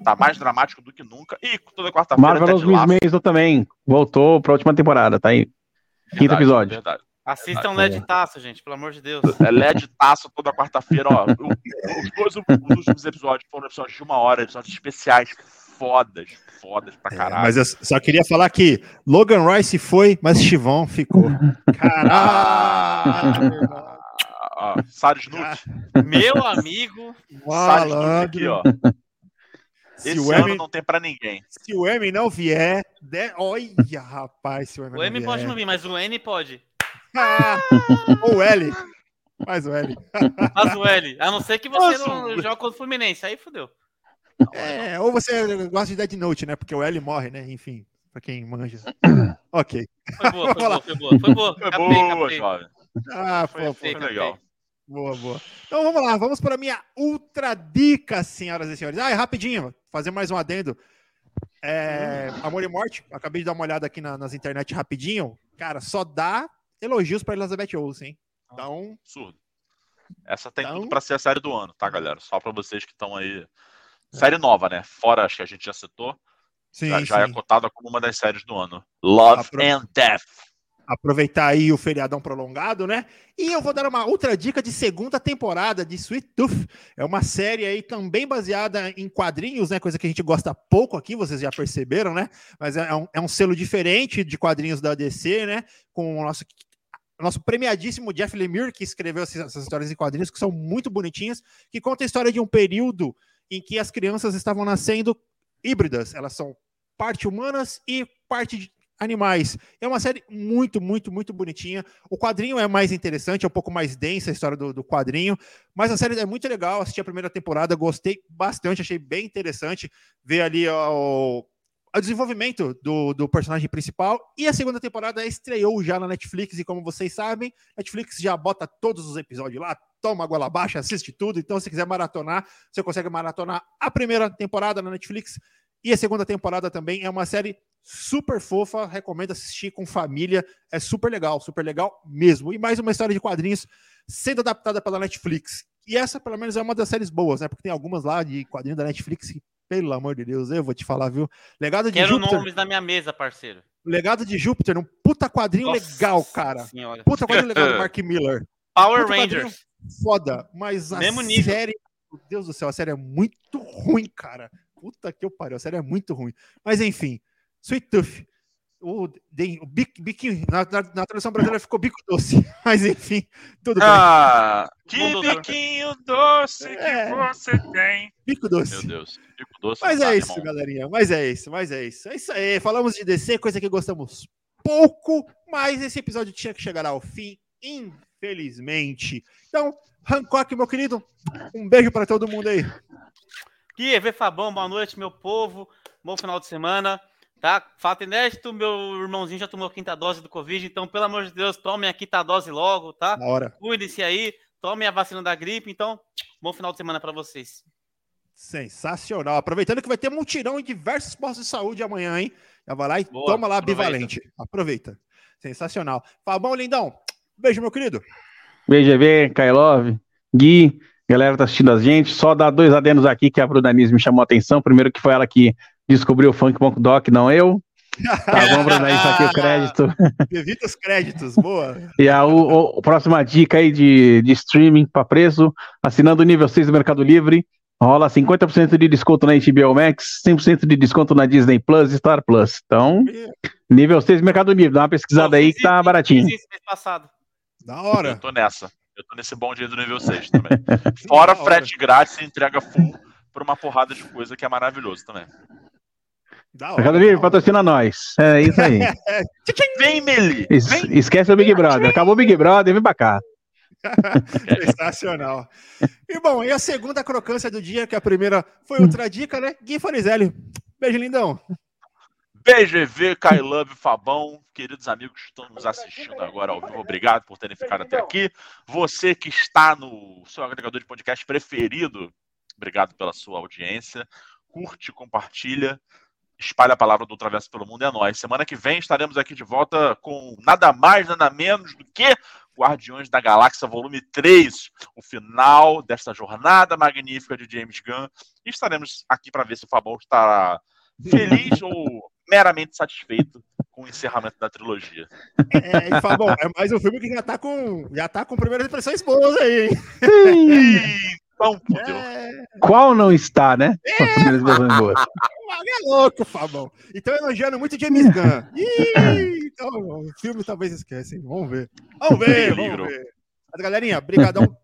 Tá mais dramático do que nunca. E toda quarta-feira. Marvelous Miss Maisel também voltou pra última temporada, tá aí. Quinto verdade, episódio. Verdade. Assistam LED Taço, gente, pelo amor de Deus. É LED Taço toda quarta-feira, ó. Os dois os últimos episódios foram episódios de uma hora, episódios especiais fodas, fodas pra é, caralho. É, mas eu só queria falar que Logan Royce foi, mas Chivon ficou. Caralho! Ah, Sara Snoot. Meu amigo. Snoot aqui, ó. Se Esse o ano M, não tem pra ninguém. Se o M não vier, de... olha, rapaz, se o M O M pode não vir, mas o N pode. Ah, o L. Mas o L. Mas o L. A não ser que você Nossa. não joga contra o Fluminense. Aí fodeu. É, ou você gosta de Dead Note, né? Porque o L morre, né? Enfim, pra quem manja. ok. Foi boa, foi boa, foi boa. Foi boa, foi boa, jovem. Ah, foi, foi, foi legal. Boa, boa. Então vamos lá, vamos para a minha ultra dica, senhoras e senhores. Ah, é rapidinho, fazer mais um adendo. É, Amor e Morte, acabei de dar uma olhada aqui na, nas internet rapidinho. Cara, só dá elogios para Elizabeth Olsen. Então. Absurdo. Essa tem então... tudo para ser a série do ano, tá, galera? Só para vocês que estão aí. Série nova, né? Fora, acho que a gente já citou. Sim, já, já é cotada como uma das séries do ano. Love Apro... and Death aproveitar aí o feriadão prolongado, né? E eu vou dar uma outra dica de segunda temporada de Sweet Tooth. É uma série aí também baseada em quadrinhos, né? Coisa que a gente gosta pouco aqui, vocês já perceberam, né? Mas é um, é um selo diferente de quadrinhos da DC, né? Com o nosso nosso premiadíssimo Jeff Lemire, que escreveu essas histórias em quadrinhos, que são muito bonitinhas, que conta a história de um período em que as crianças estavam nascendo híbridas. Elas são parte humanas e parte Animais. É uma série muito, muito, muito bonitinha. O quadrinho é mais interessante, é um pouco mais densa a história do, do quadrinho, mas a série é muito legal. Assisti a primeira temporada, gostei bastante, achei bem interessante ver ali ó, o desenvolvimento do, do, personagem principal. E a segunda temporada estreou já na Netflix, e como vocês sabem, Netflix já bota todos os episódios lá, toma a goela baixa, assiste tudo. Então, se quiser maratonar, você consegue maratonar a primeira temporada na Netflix. E a segunda temporada também é uma série super fofa, recomendo assistir com família, é super legal, super legal mesmo. E mais uma história de quadrinhos sendo adaptada pela Netflix. E essa, pelo menos, é uma das séries boas, né? Porque tem algumas lá de quadrinhos da Netflix que, pelo amor de Deus, eu vou te falar, viu? Legado de Quero Júpiter. nomes na minha mesa, parceiro. Legado de Júpiter, um puta quadrinho Nossa legal, cara. Senhora. Puta quadrinho legal do Mark Miller. Power puta Rangers. Foda, mas a Mesmo série, meu Deus do céu, a série é muito ruim, cara. Puta que eu pariu, a série é muito ruim. Mas enfim, Sweet Tooth. O, o bico, biquinho, na, na, na, tradução brasileira ficou bico doce, mas enfim, tudo ah, bem. Que biquinho doce é, que você tem. Bico doce. Meu Deus, bico doce. Mas é isso, irmão. galerinha, mas é isso, mas é isso. É isso aí, falamos de DC, coisa que gostamos pouco, mas esse episódio tinha que chegar ao fim, infelizmente. Então, Hancock, meu querido, um beijo para todo mundo aí. Gui, Fabão, boa noite, meu povo, bom final de semana. Tá? Fato inédito, meu irmãozinho já tomou a quinta dose do Covid, então, pelo amor de Deus, tomem a quinta dose logo, tá? Cuide-se aí, tomem a vacina da gripe, então, bom final de semana para vocês. Sensacional. Aproveitando que vai ter mutirão em diversos postos de saúde amanhã, hein? Já vai lá e Boa, toma lá aproveita. bivalente. Aproveita. Sensacional. Fabão, lindão. Beijo, meu querido. Beijo, EV, Kailov, Gui, galera tá assistindo a gente. Só dar dois adendos aqui que a Brudanise me chamou a atenção. Primeiro que foi ela que descobriu o Funk Punk Doc, não eu. Tá bom, Bruno, isso aqui o crédito. Evita os créditos, boa. E a, o, o, próxima dica aí de, de streaming para preço, assinando o nível 6 do Mercado Livre, rola 50% de desconto na HBO Max, 100% de desconto na Disney Plus e Star Plus. Então, nível 6 do Mercado Livre, dá uma pesquisada aí que tá baratinho. passado. Da hora. Eu tô nessa. Eu tô nesse bom dia do nível 6 também. Fora frete grátis e entrega full por uma porrada de coisa que é maravilhoso também. Mercado Livre, patrocina nós. É isso aí. vem, Meli! Es, vem. Esquece o Big Brother. Acabou o Big Brother, vem pra cá. Sensacional. E bom, e a segunda crocância do dia, que a primeira foi outra dica, né? Gui Farizelli. Beijo, lindão. Beijo, EV, Kailove, Fabão, queridos amigos que estão nos assistindo agora ao vivo, obrigado por terem ficado até aqui. Você que está no seu agregador de podcast preferido, obrigado pela sua audiência. Curte, compartilha espalha a palavra do Ultraverso pelo Mundo é nós. Semana que vem estaremos aqui de volta com nada mais, nada menos do que Guardiões da Galáxia Volume 3, o final desta jornada magnífica de James Gunn. E estaremos aqui para ver se o Fabão está feliz ou meramente satisfeito com o encerramento da trilogia. É, e fala, bom, é mais um filme que já tá com, já tá com primeiras impressões boas aí, hein? Então, é... Qual não está, né? Boas. é louco, Fabão. Então elogiando muito James Gunn. Ih, então, o filme talvez esquecem. Vamos ver. Vamos ver, vamos ver. Mas, galerinha, brigadão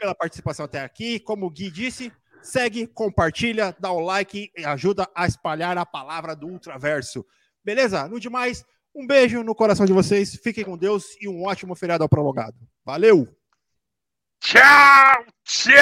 pela participação até aqui. Como o Gui disse, segue, compartilha, dá o like e ajuda a espalhar a palavra do Ultraverso. Beleza? No demais, um beijo no coração de vocês. Fiquem com Deus e um ótimo feriado ao prolongado. Valeu! Tchau, tchau!